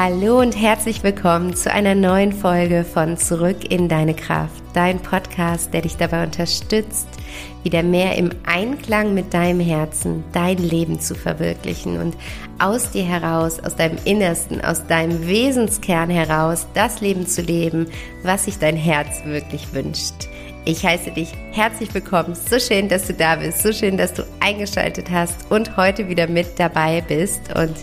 Hallo und herzlich willkommen zu einer neuen Folge von Zurück in deine Kraft, dein Podcast, der dich dabei unterstützt, wieder mehr im Einklang mit deinem Herzen dein Leben zu verwirklichen und aus dir heraus, aus deinem Innersten, aus deinem Wesenskern heraus das Leben zu leben, was sich dein Herz wirklich wünscht. Ich heiße dich herzlich willkommen. So schön, dass du da bist. So schön, dass du eingeschaltet hast und heute wieder mit dabei bist. Und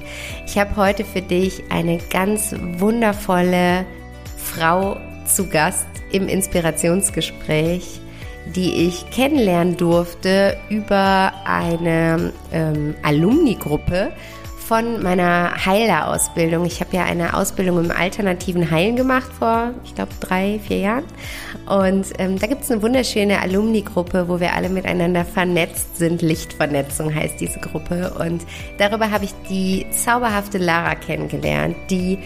ich habe heute für dich eine ganz wundervolle Frau zu Gast im Inspirationsgespräch, die ich kennenlernen durfte über eine ähm, Alumni-Gruppe von meiner Heiler-Ausbildung. Ich habe ja eine Ausbildung im alternativen Heilen gemacht vor, ich glaube, drei, vier Jahren. Und ähm, da gibt es eine wunderschöne Alumni-Gruppe, wo wir alle miteinander vernetzt sind. Lichtvernetzung heißt diese Gruppe. Und darüber habe ich die zauberhafte Lara kennengelernt, die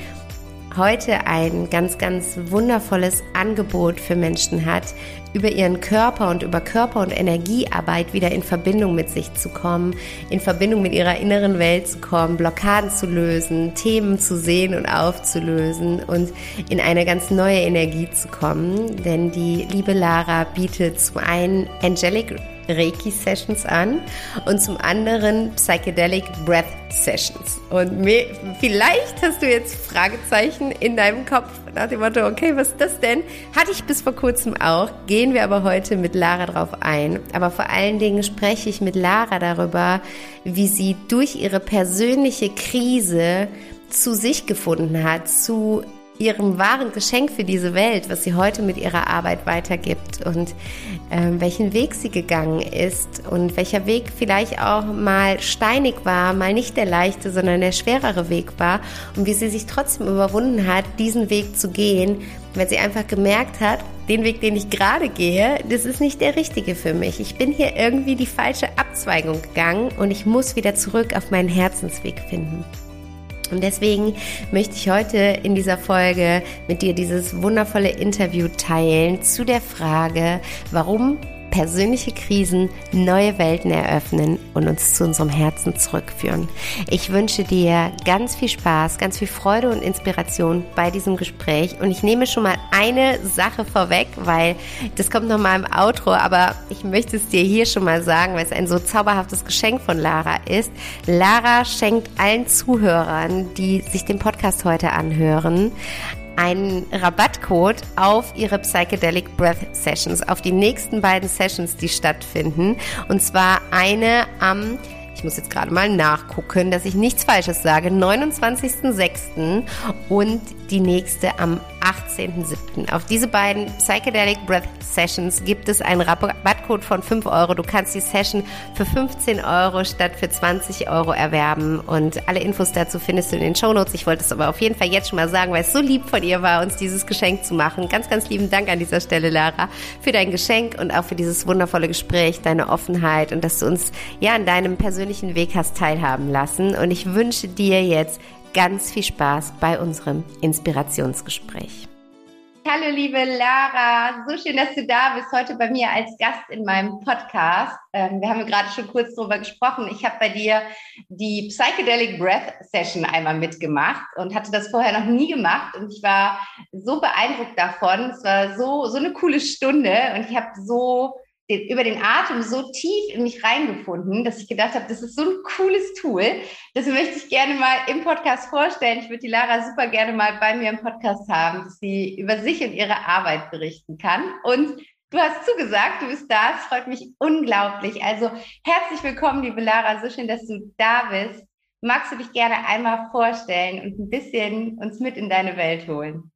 heute ein ganz, ganz wundervolles Angebot für Menschen hat, über ihren Körper und über Körper- und Energiearbeit wieder in Verbindung mit sich zu kommen, in Verbindung mit ihrer inneren Welt zu kommen, Blockaden zu lösen, Themen zu sehen und aufzulösen und in eine ganz neue Energie zu kommen. Denn die liebe Lara bietet zum einen Angelic Reiki-Sessions an und zum anderen Psychedelic Breath Sessions. Und mir, vielleicht hast du jetzt Fragezeichen in deinem Kopf nach dem Motto, okay, was ist das denn? Hatte ich bis vor kurzem auch, gehen wir aber heute mit Lara drauf ein. Aber vor allen Dingen spreche ich mit Lara darüber, wie sie durch ihre persönliche Krise zu sich gefunden hat, zu ihrem wahren Geschenk für diese Welt, was sie heute mit ihrer Arbeit weitergibt und ähm, welchen Weg sie gegangen ist und welcher Weg vielleicht auch mal steinig war, mal nicht der leichte, sondern der schwerere Weg war und wie sie sich trotzdem überwunden hat, diesen Weg zu gehen, weil sie einfach gemerkt hat, den Weg, den ich gerade gehe, das ist nicht der richtige für mich. Ich bin hier irgendwie die falsche Abzweigung gegangen und ich muss wieder zurück auf meinen Herzensweg finden. Und deswegen möchte ich heute in dieser Folge mit dir dieses wundervolle Interview teilen zu der Frage, warum persönliche Krisen neue Welten eröffnen und uns zu unserem Herzen zurückführen. Ich wünsche dir ganz viel Spaß, ganz viel Freude und Inspiration bei diesem Gespräch und ich nehme schon mal eine Sache vorweg, weil das kommt noch mal im Outro, aber ich möchte es dir hier schon mal sagen, weil es ein so zauberhaftes Geschenk von Lara ist. Lara schenkt allen Zuhörern, die sich den Podcast heute anhören, einen Rabattcode auf ihre Psychedelic Breath Sessions, auf die nächsten beiden Sessions, die stattfinden. Und zwar eine am ich muss jetzt gerade mal nachgucken, dass ich nichts Falsches sage, 29.06. und die nächste am 18.07. Auf diese beiden Psychedelic Breath Sessions gibt es einen Rabattcode von 5 Euro. Du kannst die Session für 15 Euro statt für 20 Euro erwerben und alle Infos dazu findest du in den Show Notes. Ich wollte es aber auf jeden Fall jetzt schon mal sagen, weil es so lieb von ihr war, uns dieses Geschenk zu machen. Ganz, ganz lieben Dank an dieser Stelle, Lara, für dein Geschenk und auch für dieses wundervolle Gespräch, deine Offenheit und dass du uns ja an deinem persönlichen Weg hast teilhaben lassen. Und ich wünsche dir jetzt ganz viel Spaß bei unserem Inspirationsgespräch. Hallo liebe Lara, so schön, dass du da bist, heute bei mir als Gast in meinem Podcast. Ähm, wir haben gerade schon kurz darüber gesprochen. Ich habe bei dir die Psychedelic Breath Session einmal mitgemacht und hatte das vorher noch nie gemacht und ich war so beeindruckt davon. Es war so, so eine coole Stunde und ich habe so den, über den Atem so tief in mich reingefunden, dass ich gedacht habe, das ist so ein cooles Tool. Das möchte ich gerne mal im Podcast vorstellen. Ich würde die Lara super gerne mal bei mir im Podcast haben, dass sie über sich und ihre Arbeit berichten kann. Und du hast zugesagt, du bist da. Es freut mich unglaublich. Also herzlich willkommen, liebe Lara. So schön, dass du da bist. Magst du dich gerne einmal vorstellen und ein bisschen uns mit in deine Welt holen?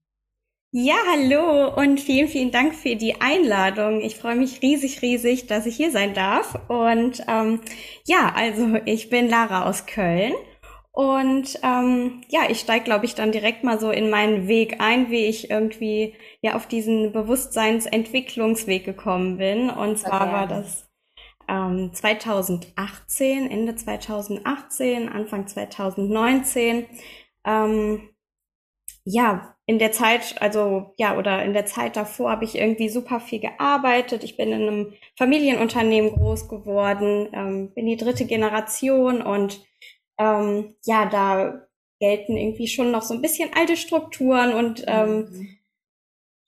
Ja, hallo und vielen, vielen Dank für die Einladung. Ich freue mich riesig, riesig, dass ich hier sein darf. Und ähm, ja, also ich bin Lara aus Köln und ähm, ja, ich steige, glaube ich, dann direkt mal so in meinen Weg ein, wie ich irgendwie ja auf diesen Bewusstseinsentwicklungsweg gekommen bin. Und zwar war das ähm, 2018, Ende 2018, Anfang 2019. Ähm, ja, in der Zeit, also ja, oder in der Zeit davor habe ich irgendwie super viel gearbeitet. Ich bin in einem Familienunternehmen groß geworden, ähm, bin die dritte Generation und ähm, ja, da gelten irgendwie schon noch so ein bisschen alte Strukturen und ähm, mhm.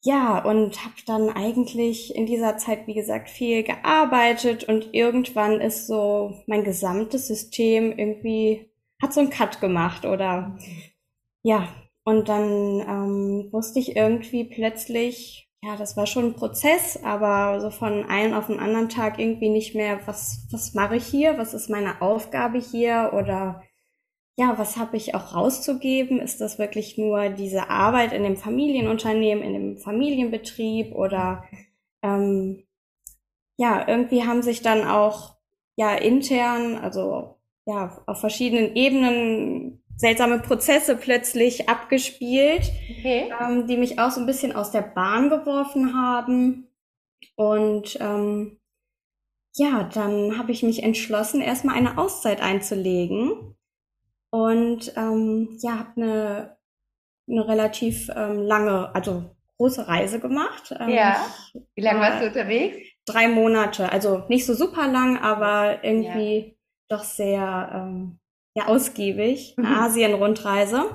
ja, und habe dann eigentlich in dieser Zeit, wie gesagt, viel gearbeitet und irgendwann ist so mein gesamtes System irgendwie, hat so einen Cut gemacht oder ja, und dann ähm, wusste ich irgendwie plötzlich, ja, das war schon ein Prozess, aber so von einem auf den anderen Tag irgendwie nicht mehr, was, was mache ich hier, was ist meine Aufgabe hier? Oder ja, was habe ich auch rauszugeben? Ist das wirklich nur diese Arbeit in dem Familienunternehmen, in dem Familienbetrieb? Oder ähm, ja, irgendwie haben sich dann auch ja intern, also ja, auf verschiedenen Ebenen seltsame Prozesse plötzlich abgespielt, okay. ähm, die mich auch so ein bisschen aus der Bahn geworfen haben. Und ähm, ja, dann habe ich mich entschlossen, erstmal eine Auszeit einzulegen. Und ähm, ja, habe eine, eine relativ ähm, lange, also große Reise gemacht. Ähm, ja. Wie lange warst du unterwegs? Drei Monate. Also nicht so super lang, aber irgendwie ja. doch sehr ähm, ja, ausgiebig, eine mhm. Asien-Rundreise.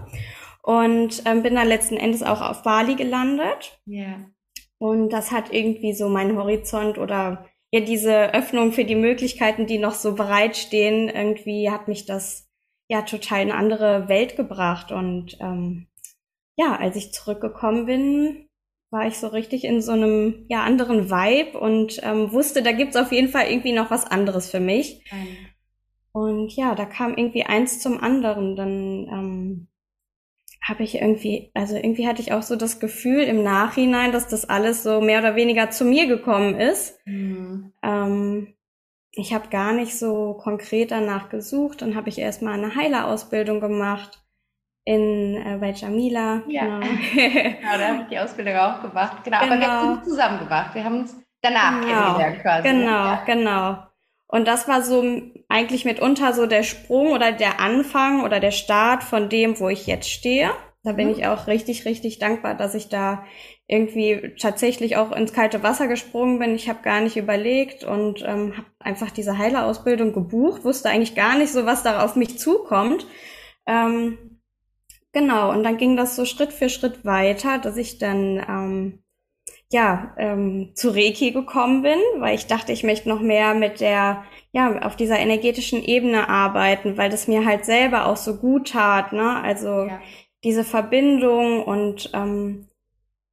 Und ähm, bin dann letzten Endes auch auf Bali gelandet. Ja. Und das hat irgendwie so meinen Horizont oder ja, diese Öffnung für die Möglichkeiten, die noch so bereitstehen, irgendwie hat mich das ja total in eine andere Welt gebracht. Und ähm, ja, als ich zurückgekommen bin, war ich so richtig in so einem ja anderen Vibe und ähm, wusste, da gibt's auf jeden Fall irgendwie noch was anderes für mich. Mhm. Und ja, da kam irgendwie eins zum anderen. Dann ähm, habe ich irgendwie, also irgendwie hatte ich auch so das Gefühl im Nachhinein, dass das alles so mehr oder weniger zu mir gekommen ist. Mhm. Ähm, ich habe gar nicht so konkret danach gesucht. Dann habe ich erstmal eine Heilerausbildung gemacht in äh, bei Jamila. Ja, genau, genau da habe ich die Ausbildung auch gemacht. Genau, genau. aber wir haben genau. uns zusammen gemacht. Wir haben uns danach genau. kennengelernt quasi. Genau, ja. genau. Und das war so eigentlich mitunter so der Sprung oder der Anfang oder der Start von dem, wo ich jetzt stehe. Da bin mhm. ich auch richtig, richtig dankbar, dass ich da irgendwie tatsächlich auch ins kalte Wasser gesprungen bin. Ich habe gar nicht überlegt und ähm, habe einfach diese Heilerausbildung gebucht, wusste eigentlich gar nicht so, was da auf mich zukommt. Ähm, genau, und dann ging das so Schritt für Schritt weiter, dass ich dann ähm, ja, ähm, zu Reiki gekommen bin, weil ich dachte, ich möchte noch mehr mit der, ja, auf dieser energetischen Ebene arbeiten, weil das mir halt selber auch so gut tat, ne? Also ja. diese Verbindung und ähm,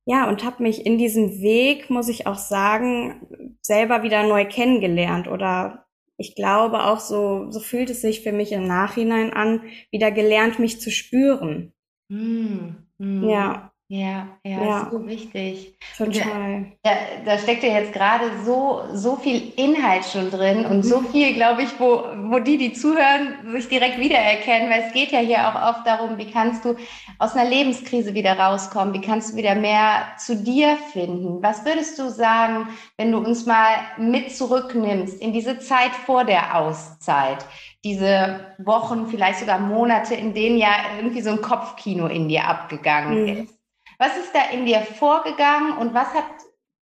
ja, und habe mich in diesem Weg, muss ich auch sagen, selber wieder neu kennengelernt oder ich glaube auch so, so fühlt es sich für mich im Nachhinein an, wieder gelernt, mich zu spüren. Mm, mm. Ja. Ja, ja, ja. so wichtig. Total. Da, da steckt ja jetzt gerade so, so viel Inhalt schon drin und so mhm. viel, glaube ich, wo, wo die, die zuhören, sich direkt wiedererkennen, weil es geht ja hier auch oft darum, wie kannst du aus einer Lebenskrise wieder rauskommen, wie kannst du wieder mehr zu dir finden. Was würdest du sagen, wenn du uns mal mit zurücknimmst in diese Zeit vor der Auszeit? Diese Wochen, vielleicht sogar Monate, in denen ja irgendwie so ein Kopfkino in dir abgegangen mhm. ist. Was ist da in dir vorgegangen und was hat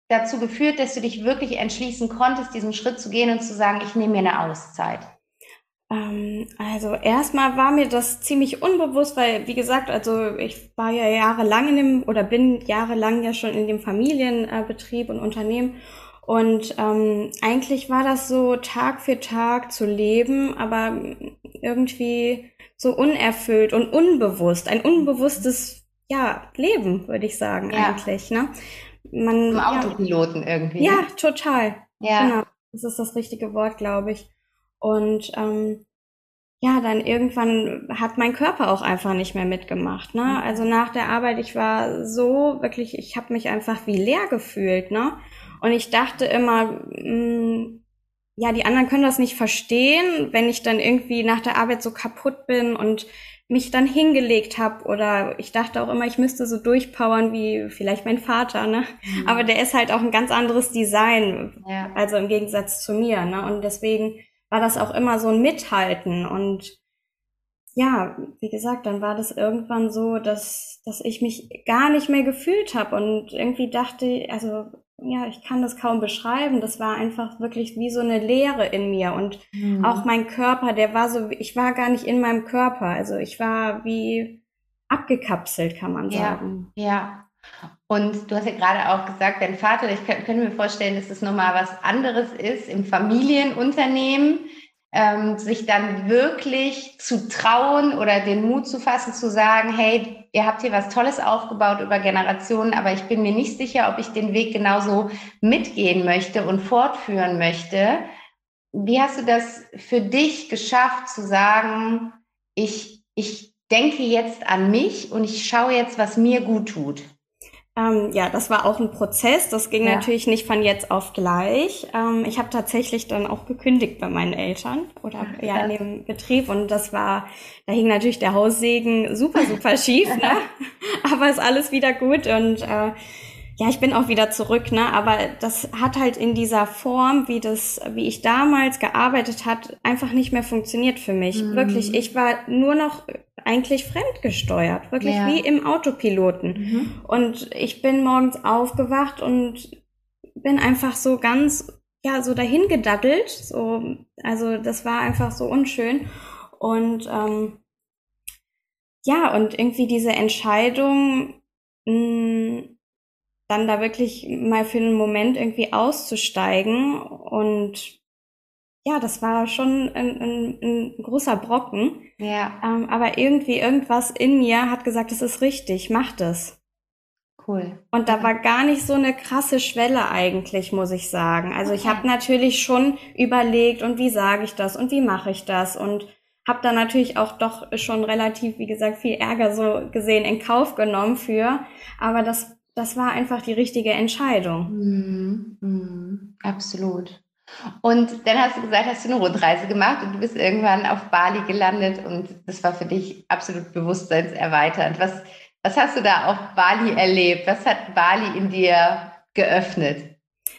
dazu geführt, dass du dich wirklich entschließen konntest, diesen Schritt zu gehen und zu sagen, ich nehme mir eine Auszeit? Ähm, also erstmal war mir das ziemlich unbewusst, weil wie gesagt, also ich war ja jahrelang in dem oder bin jahrelang ja schon in dem Familienbetrieb und Unternehmen und ähm, eigentlich war das so Tag für Tag zu leben, aber irgendwie so unerfüllt und unbewusst, ein unbewusstes ja, Leben, würde ich sagen, ja. eigentlich. Ne? Man, Im Autopiloten ja, irgendwie. Ja, total. Ja. Genau. Das ist das richtige Wort, glaube ich. Und ähm, ja, dann irgendwann hat mein Körper auch einfach nicht mehr mitgemacht. Ne? Mhm. Also nach der Arbeit, ich war so wirklich, ich habe mich einfach wie leer gefühlt. Ne? Und ich dachte immer, mh, mm, ja, die anderen können das nicht verstehen, wenn ich dann irgendwie nach der Arbeit so kaputt bin und mich dann hingelegt habe oder ich dachte auch immer, ich müsste so durchpowern wie vielleicht mein Vater, ne? Mhm. Aber der ist halt auch ein ganz anderes Design, ja. also im Gegensatz zu mir, ne? Und deswegen war das auch immer so ein Mithalten und ja, wie gesagt, dann war das irgendwann so, dass dass ich mich gar nicht mehr gefühlt habe und irgendwie dachte, also ja, ich kann das kaum beschreiben. Das war einfach wirklich wie so eine Leere in mir und mhm. auch mein Körper, der war so, ich war gar nicht in meinem Körper. Also ich war wie abgekapselt, kann man sagen. Ja, ja. Und du hast ja gerade auch gesagt, dein Vater, ich könnte mir vorstellen, dass das nochmal was anderes ist im Familienunternehmen, ähm, sich dann wirklich zu trauen oder den Mut zu fassen, zu sagen, hey, ihr habt hier was Tolles aufgebaut über Generationen, aber ich bin mir nicht sicher, ob ich den Weg genauso mitgehen möchte und fortführen möchte. Wie hast du das für dich geschafft, zu sagen, ich, ich denke jetzt an mich und ich schaue jetzt, was mir gut tut? Ähm, ja, das war auch ein Prozess. Das ging ja. natürlich nicht von jetzt auf gleich. Ähm, ich habe tatsächlich dann auch gekündigt bei meinen Eltern oder Ach, ja in dem Betrieb und das war, da hing natürlich der Haussegen super super schief, ne? Aber ist alles wieder gut und äh, ja, ich bin auch wieder zurück, ne? Aber das hat halt in dieser Form, wie das, wie ich damals gearbeitet hat, einfach nicht mehr funktioniert für mich. Mhm. Wirklich, ich war nur noch eigentlich fremdgesteuert, wirklich ja. wie im Autopiloten. Mhm. Und ich bin morgens aufgewacht und bin einfach so ganz, ja, so dahin gedaddelt. So, also das war einfach so unschön. Und ähm, ja, und irgendwie diese Entscheidung, mh, hm, dann da wirklich mal für einen Moment irgendwie auszusteigen. Und ja, das war schon ein, ein, ein großer Brocken. Ja. Ähm, aber irgendwie irgendwas in mir hat gesagt, es ist richtig, mach das. Cool. Und da war gar nicht so eine krasse Schwelle eigentlich, muss ich sagen. Also okay. ich habe natürlich schon überlegt, und wie sage ich das und wie mache ich das und habe da natürlich auch doch schon relativ, wie gesagt, viel Ärger so gesehen in Kauf genommen für. Aber das das war einfach die richtige Entscheidung. Mm, mm, absolut. Und dann hast du gesagt, hast du eine Rundreise gemacht und du bist irgendwann auf Bali gelandet und das war für dich absolut bewusstseinserweiternd. Was, was hast du da auf Bali erlebt? Was hat Bali in dir geöffnet?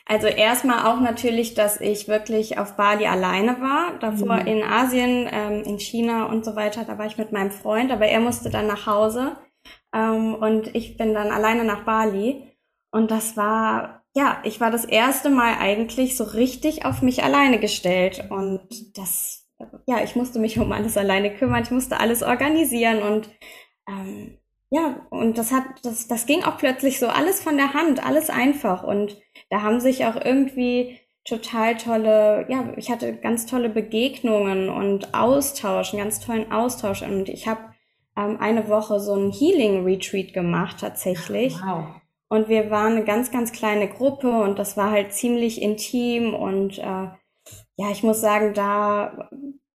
Also erstmal auch natürlich, dass ich wirklich auf Bali alleine war. Davor mhm. in Asien, ähm, in China und so weiter, da war ich mit meinem Freund, aber er musste dann nach Hause. Ähm, und ich bin dann alleine nach Bali. Und das war, ja, ich war das erste Mal eigentlich so richtig auf mich alleine gestellt. Und das, ja, ich musste mich um alles alleine kümmern. Ich musste alles organisieren und, ähm, ja, und das hat, das, das ging auch plötzlich so alles von der Hand, alles einfach. Und da haben sich auch irgendwie total tolle, ja, ich hatte ganz tolle Begegnungen und Austausch, einen ganz tollen Austausch. Und ich habe ähm, eine Woche so ein Healing-Retreat gemacht tatsächlich. Wow. Und wir waren eine ganz, ganz kleine Gruppe und das war halt ziemlich intim und äh, ja, ich muss sagen, da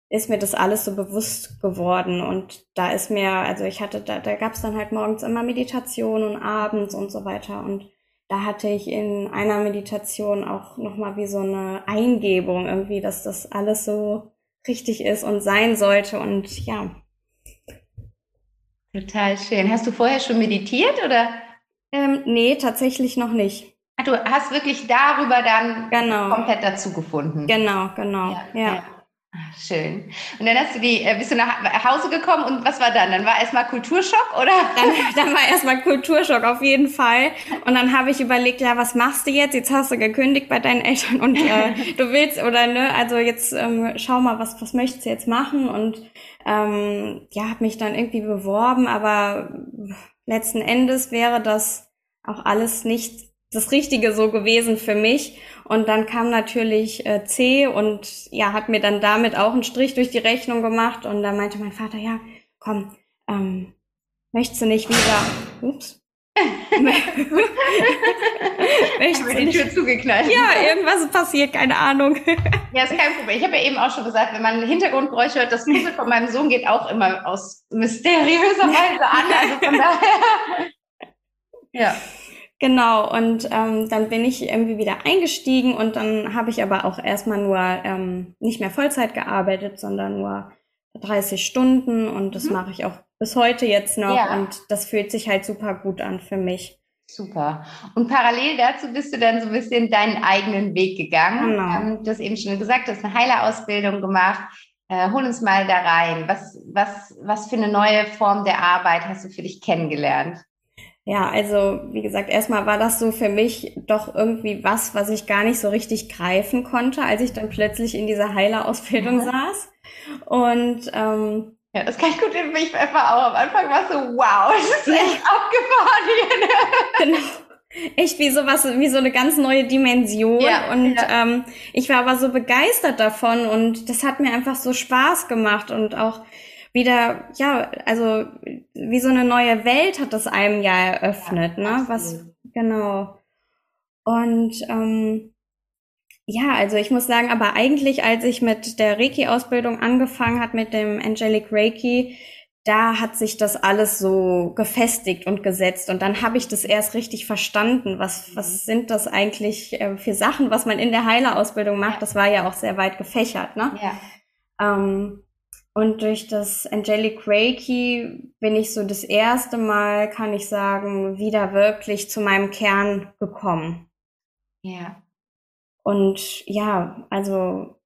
ist mir das alles so bewusst geworden und da ist mir, also ich hatte, da, da gab es dann halt morgens immer Meditation und abends und so weiter und da hatte ich in einer Meditation auch nochmal wie so eine Eingebung irgendwie, dass das alles so richtig ist und sein sollte und ja, Total schön. Hast du vorher schon meditiert oder? Ähm, nee, tatsächlich noch nicht. Ach, du hast wirklich darüber dann genau. komplett dazu gefunden. Genau, genau. Ja. ja. ja. Ach, schön. Und dann hast du die, äh, bist du nach Hause gekommen und was war dann? Dann war erstmal Kulturschock, oder? Dann, dann war erstmal Kulturschock auf jeden Fall. Und dann habe ich überlegt, ja, was machst du jetzt? Jetzt hast du gekündigt bei deinen Eltern und äh, du willst oder ne? Also jetzt ähm, schau mal, was was möchtest du jetzt machen? Und ähm, ja, habe mich dann irgendwie beworben, aber letzten Endes wäre das auch alles nicht das Richtige so gewesen für mich. Und dann kam natürlich äh, C und ja, hat mir dann damit auch einen Strich durch die Rechnung gemacht. Und da meinte mein Vater, ja, komm, ähm, möchtest du nicht wieder, ups, ich habe die Tür zugeknallt. Ja, irgendwas passiert, keine Ahnung. ja, ist kein Problem. Ich habe ja eben auch schon gesagt, wenn man Hintergrundgeräusche hört, das Puzzle von meinem Sohn geht auch immer aus mysteriöser Weise an. Also von daher. ja. Genau, und ähm, dann bin ich irgendwie wieder eingestiegen und dann habe ich aber auch erstmal nur ähm, nicht mehr Vollzeit gearbeitet, sondern nur 30 Stunden und das mhm. mache ich auch bis heute jetzt noch ja. und das fühlt sich halt super gut an für mich. Super. Und parallel dazu bist du dann so ein bisschen deinen eigenen Weg gegangen. Genau. Ähm, du hast eben schon gesagt, du hast eine Heilerausbildung gemacht. Äh, hol uns mal da rein. Was, was, was für eine neue Form der Arbeit hast du für dich kennengelernt? Ja, also wie gesagt, erstmal war das so für mich doch irgendwie was, was ich gar nicht so richtig greifen konnte, als ich dann plötzlich in dieser Heiler-Ausbildung saß. Und ähm, ja, das kann ich gut für mich einfach auch. Am Anfang war es so, wow, das ist echt abgefahren hier. Ne? Genau echt wie sowas, wie so eine ganz neue Dimension. Ja, und ja. Ähm, ich war aber so begeistert davon und das hat mir einfach so Spaß gemacht und auch wieder, ja, also wie so eine neue Welt hat das einem ja eröffnet, ja, ne? Was genau. Und ähm, ja, also ich muss sagen, aber eigentlich, als ich mit der Reiki-Ausbildung angefangen hat, mit dem Angelic Reiki, da hat sich das alles so gefestigt und gesetzt. Und dann habe ich das erst richtig verstanden. Was, was mhm. sind das eigentlich äh, für Sachen, was man in der Heilerausbildung macht? Das war ja auch sehr weit gefächert, ne? Ja. Ähm, und durch das Angelic Reiki bin ich so das erste Mal, kann ich sagen, wieder wirklich zu meinem Kern gekommen. Ja. Und ja, also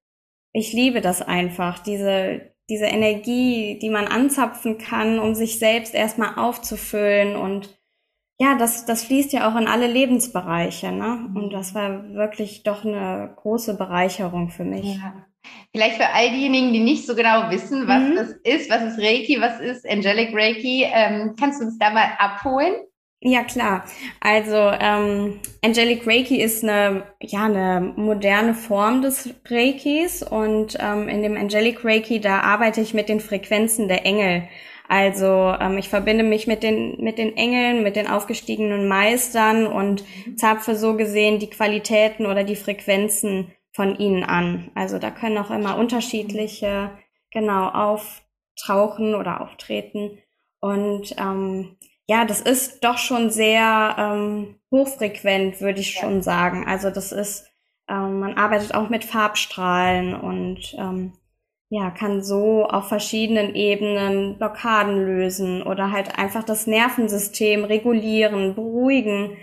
ich liebe das einfach, diese, diese Energie, die man anzapfen kann, um sich selbst erstmal aufzufüllen und ja, das, das fließt ja auch in alle Lebensbereiche, ne? Und das war wirklich doch eine große Bereicherung für mich. Ja. Vielleicht für all diejenigen, die nicht so genau wissen, was mhm. das ist, was ist Reiki, was ist Angelic Reiki, ähm, kannst du uns da mal abholen? Ja, klar. Also ähm, Angelic Reiki ist eine, ja, eine moderne Form des Reikis und ähm, in dem Angelic Reiki, da arbeite ich mit den Frequenzen der Engel. Also ähm, ich verbinde mich mit den, mit den Engeln, mit den aufgestiegenen Meistern und zapfe so gesehen die Qualitäten oder die Frequenzen von ihnen an. Also da können auch immer unterschiedliche, genau, auftauchen oder auftreten. Und ähm, ja, das ist doch schon sehr ähm, hochfrequent, würde ich ja. schon sagen. Also das ist, ähm, man arbeitet auch mit Farbstrahlen und ähm, ja, kann so auf verschiedenen Ebenen Blockaden lösen oder halt einfach das Nervensystem regulieren, beruhigen,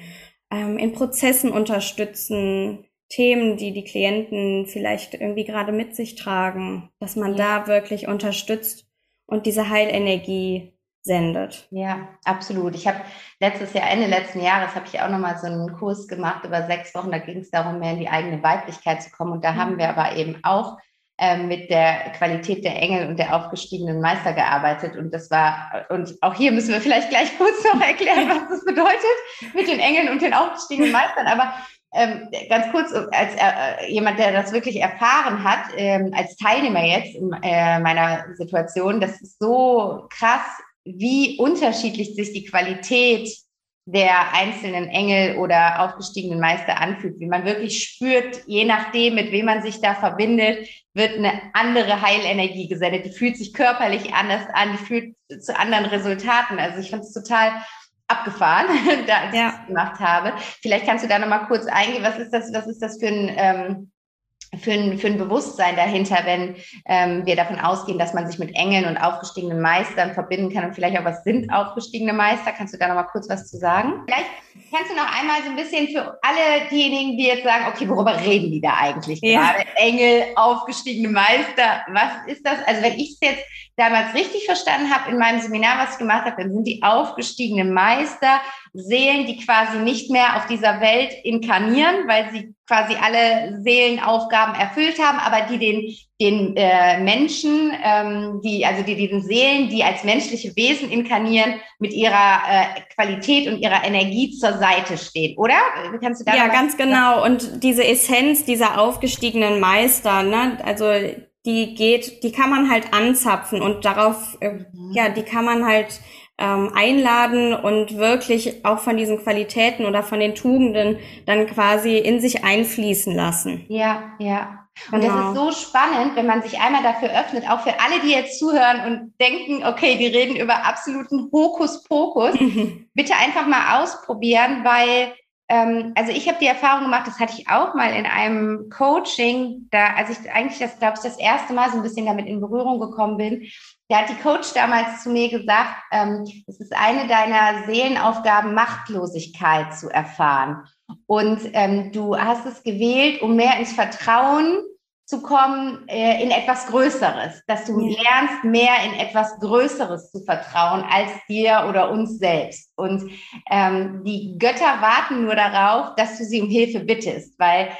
ähm, in Prozessen unterstützen, Themen, die die Klienten vielleicht irgendwie gerade mit sich tragen, dass man ja. da wirklich unterstützt und diese Heilenergie sendet. Ja, absolut. Ich habe letztes Jahr, Ende letzten Jahres, habe ich auch nochmal so einen Kurs gemacht über sechs Wochen. Da ging es darum, mehr in die eigene Weiblichkeit zu kommen. Und da mhm. haben wir aber eben auch ähm, mit der Qualität der Engel und der aufgestiegenen Meister gearbeitet. Und das war, und auch hier müssen wir vielleicht gleich kurz noch erklären, was das bedeutet mit den Engeln und den aufgestiegenen Meistern. Aber ähm, ganz kurz, als äh, jemand, der das wirklich erfahren hat, ähm, als Teilnehmer jetzt in äh, meiner Situation, das ist so krass, wie unterschiedlich sich die Qualität der einzelnen Engel oder aufgestiegenen Meister anfühlt, wie man wirklich spürt, je nachdem, mit wem man sich da verbindet, wird eine andere Heilenergie gesendet. Die fühlt sich körperlich anders an, die fühlt zu anderen Resultaten. Also ich fand es total abgefahren, da ich ja. das gemacht habe. Vielleicht kannst du da nochmal kurz eingehen, was ist das, was ist das für ein ähm, für ein, für ein Bewusstsein dahinter, wenn ähm, wir davon ausgehen, dass man sich mit Engeln und aufgestiegenen Meistern verbinden kann und vielleicht auch was sind aufgestiegene Meister. Kannst du da noch mal kurz was zu sagen? Vielleicht kannst du noch einmal so ein bisschen für alle diejenigen, die jetzt sagen, okay, worüber reden die da eigentlich ja. gerade? Engel, aufgestiegene Meister, was ist das? Also wenn ich es jetzt damals richtig verstanden habe in meinem Seminar, was ich gemacht habe, dann sind die aufgestiegenen Meister Seelen, die quasi nicht mehr auf dieser Welt inkarnieren, weil sie quasi alle Seelenaufgaben erfüllt haben, aber die den, den äh, Menschen, ähm, die, also die diesen Seelen, die als menschliche Wesen inkarnieren, mit ihrer äh, Qualität und ihrer Energie zur Seite stehen, oder? Kannst du da Ja, ganz genau. Und diese Essenz dieser aufgestiegenen Meister, ne, also die geht, die kann man halt anzapfen und darauf, äh, mhm. ja, die kann man halt ähm, einladen und wirklich auch von diesen Qualitäten oder von den Tugenden dann quasi in sich einfließen lassen. Ja, ja. Und genau. das ist so spannend, wenn man sich einmal dafür öffnet, auch für alle, die jetzt zuhören und denken, okay, die reden über absoluten Hokuspokus. Bitte einfach mal ausprobieren, weil also ich habe die Erfahrung gemacht, das hatte ich auch mal in einem Coaching, da, als ich eigentlich das, glaube ich, das erste Mal so ein bisschen damit in Berührung gekommen bin, da hat die Coach damals zu mir gesagt, ähm, es ist eine deiner Seelenaufgaben, Machtlosigkeit zu erfahren. Und ähm, du hast es gewählt, um mehr ins Vertrauen zu kommen äh, in etwas Größeres, dass du ja. lernst, mehr in etwas Größeres zu vertrauen als dir oder uns selbst. Und ähm, die Götter warten nur darauf, dass du sie um Hilfe bittest, weil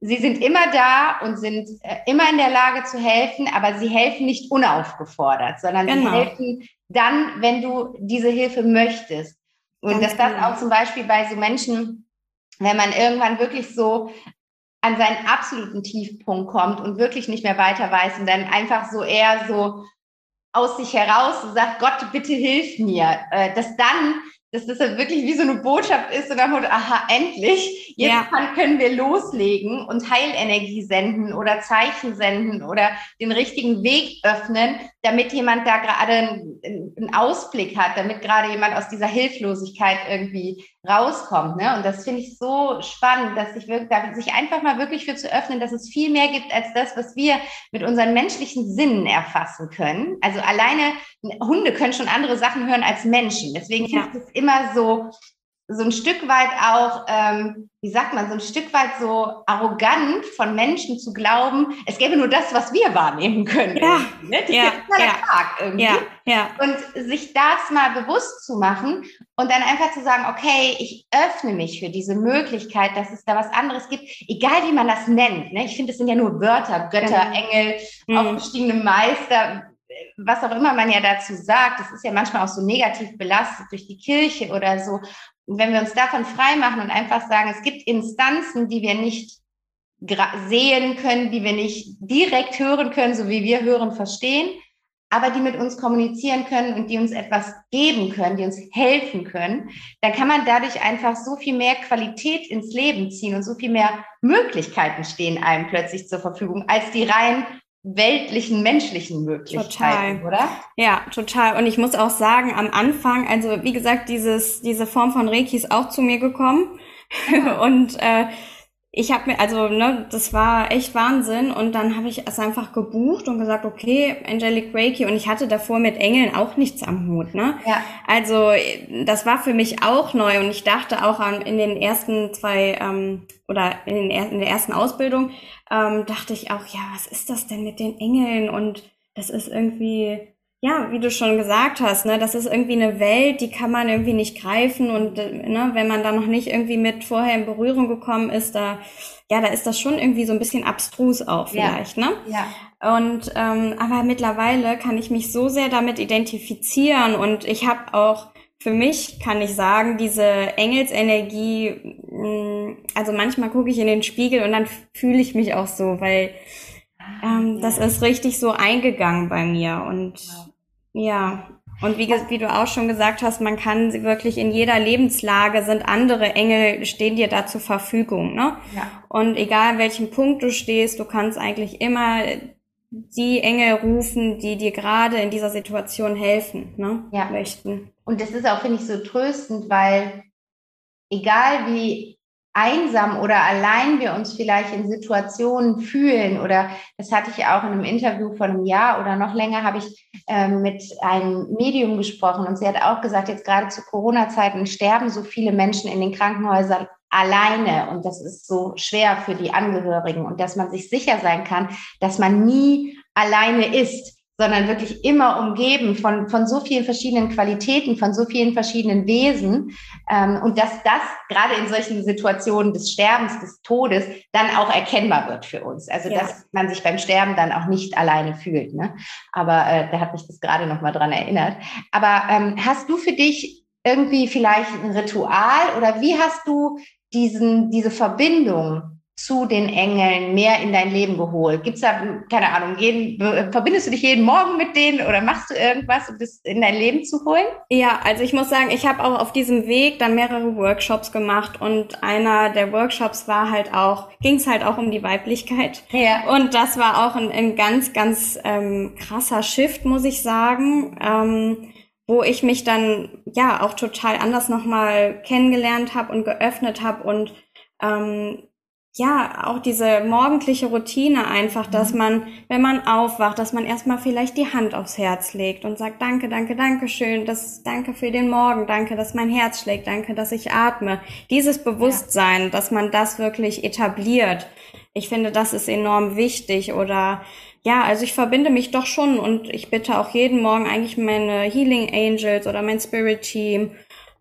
sie sind immer da und sind äh, immer in der Lage zu helfen, aber sie helfen nicht unaufgefordert, sondern genau. sie helfen dann, wenn du diese Hilfe möchtest. Und Ganz dass das genau. auch zum Beispiel bei so Menschen, wenn man irgendwann wirklich so an seinen absoluten Tiefpunkt kommt und wirklich nicht mehr weiter weiß und dann einfach so eher so aus sich heraus sagt, Gott, bitte hilf mir, äh, dass dann dass das wirklich wie so eine Botschaft ist und dann wird, aha, endlich, jetzt ja. können wir loslegen und Heilenergie senden oder Zeichen senden oder den richtigen Weg öffnen, damit jemand da gerade einen, Ausblick hat, damit gerade jemand aus dieser Hilflosigkeit irgendwie rauskommt. Ne? Und das finde ich so spannend, dass sich wirklich, sich einfach mal wirklich für zu öffnen, dass es viel mehr gibt als das, was wir mit unseren menschlichen Sinnen erfassen können. Also alleine Hunde können schon andere Sachen hören als Menschen. Deswegen ja. finde ich es immer so so ein Stück weit auch, ähm, wie sagt man, so ein Stück weit so arrogant von Menschen zu glauben, es gäbe nur das, was wir wahrnehmen können. Ja, ne? Ja, ja. Tag. Ja, ja. Und sich das mal bewusst zu machen und dann einfach zu sagen, okay, ich öffne mich für diese Möglichkeit, dass es da was anderes gibt, egal wie man das nennt. Ne? Ich finde, es sind ja nur Wörter, Götter, mhm. Engel, mhm. aufgestiegene Meister, was auch immer man ja dazu sagt, das ist ja manchmal auch so negativ belastet durch die Kirche oder so. Und wenn wir uns davon frei machen und einfach sagen, es gibt Instanzen, die wir nicht sehen können, die wir nicht direkt hören können, so wie wir hören, verstehen, aber die mit uns kommunizieren können und die uns etwas geben können, die uns helfen können, dann kann man dadurch einfach so viel mehr Qualität ins Leben ziehen und so viel mehr Möglichkeiten stehen einem plötzlich zur Verfügung als die rein weltlichen, menschlichen Möglichkeiten, total. oder? Ja, total. Und ich muss auch sagen, am Anfang, also wie gesagt, dieses, diese Form von Reiki ist auch zu mir gekommen. Ja. und äh, ich habe mir, also, ne, das war echt Wahnsinn. Und dann habe ich es einfach gebucht und gesagt, okay, Angelic Reiki. Und ich hatte davor mit Engeln auch nichts am Hut, ne? Ja. Also, das war für mich auch neu. Und ich dachte auch an, in den ersten zwei, ähm, oder in, den, in der ersten Ausbildung, ähm, dachte ich auch, ja, was ist das denn mit den Engeln? Und das ist irgendwie, ja, wie du schon gesagt hast, ne, das ist irgendwie eine Welt, die kann man irgendwie nicht greifen und äh, ne, wenn man da noch nicht irgendwie mit vorher in Berührung gekommen ist, da ja, da ist das schon irgendwie so ein bisschen abstrus auch vielleicht, ja. ne? Ja. Und ähm, aber mittlerweile kann ich mich so sehr damit identifizieren und ich habe auch für mich kann ich sagen, diese Engelsenergie, mm, also manchmal gucke ich in den Spiegel und dann fühle ich mich auch so, weil ähm, das ist richtig so eingegangen bei mir und ja, und wie, wie du auch schon gesagt hast, man kann sie wirklich in jeder Lebenslage sind andere Engel, stehen dir da zur Verfügung. Ne? Ja. Und egal welchen Punkt du stehst, du kannst eigentlich immer die Engel rufen, die dir gerade in dieser Situation helfen ne? ja. möchten. Und das ist auch, finde ich, so tröstend, weil egal wie einsam oder allein wir uns vielleicht in Situationen fühlen oder das hatte ich auch in einem Interview von einem Jahr oder noch länger habe ich ähm, mit einem Medium gesprochen und sie hat auch gesagt, jetzt gerade zu Corona-Zeiten sterben so viele Menschen in den Krankenhäusern alleine und das ist so schwer für die Angehörigen und dass man sich sicher sein kann, dass man nie alleine ist sondern wirklich immer umgeben von, von so vielen verschiedenen Qualitäten, von so vielen verschiedenen Wesen. Ähm, und dass das gerade in solchen Situationen des Sterbens, des Todes dann auch erkennbar wird für uns. Also ja. dass man sich beim Sterben dann auch nicht alleine fühlt. Ne? Aber äh, da hat mich das gerade noch mal dran erinnert. Aber ähm, hast du für dich irgendwie vielleicht ein Ritual oder wie hast du diesen, diese Verbindung zu den Engeln mehr in dein Leben geholt? Gibt es da, keine Ahnung, jeden, verbindest du dich jeden Morgen mit denen oder machst du irgendwas, um das in dein Leben zu holen? Ja, also ich muss sagen, ich habe auch auf diesem Weg dann mehrere Workshops gemacht und einer der Workshops war halt auch, ging es halt auch um die Weiblichkeit. Ja. Und das war auch ein, ein ganz, ganz ähm, krasser Shift, muss ich sagen. Ähm, wo ich mich dann ja auch total anders nochmal kennengelernt habe und geöffnet habe und ähm, ja, auch diese morgendliche Routine einfach, dass mhm. man, wenn man aufwacht, dass man erstmal vielleicht die Hand aufs Herz legt und sagt, danke, danke, danke schön, das, danke für den Morgen, danke, dass mein Herz schlägt, danke, dass ich atme. Dieses Bewusstsein, ja. dass man das wirklich etabliert. ich finde, das ist enorm wichtig oder ja, also ich verbinde mich doch schon und ich bitte auch jeden Morgen eigentlich meine Healing Angels oder mein Spirit Team,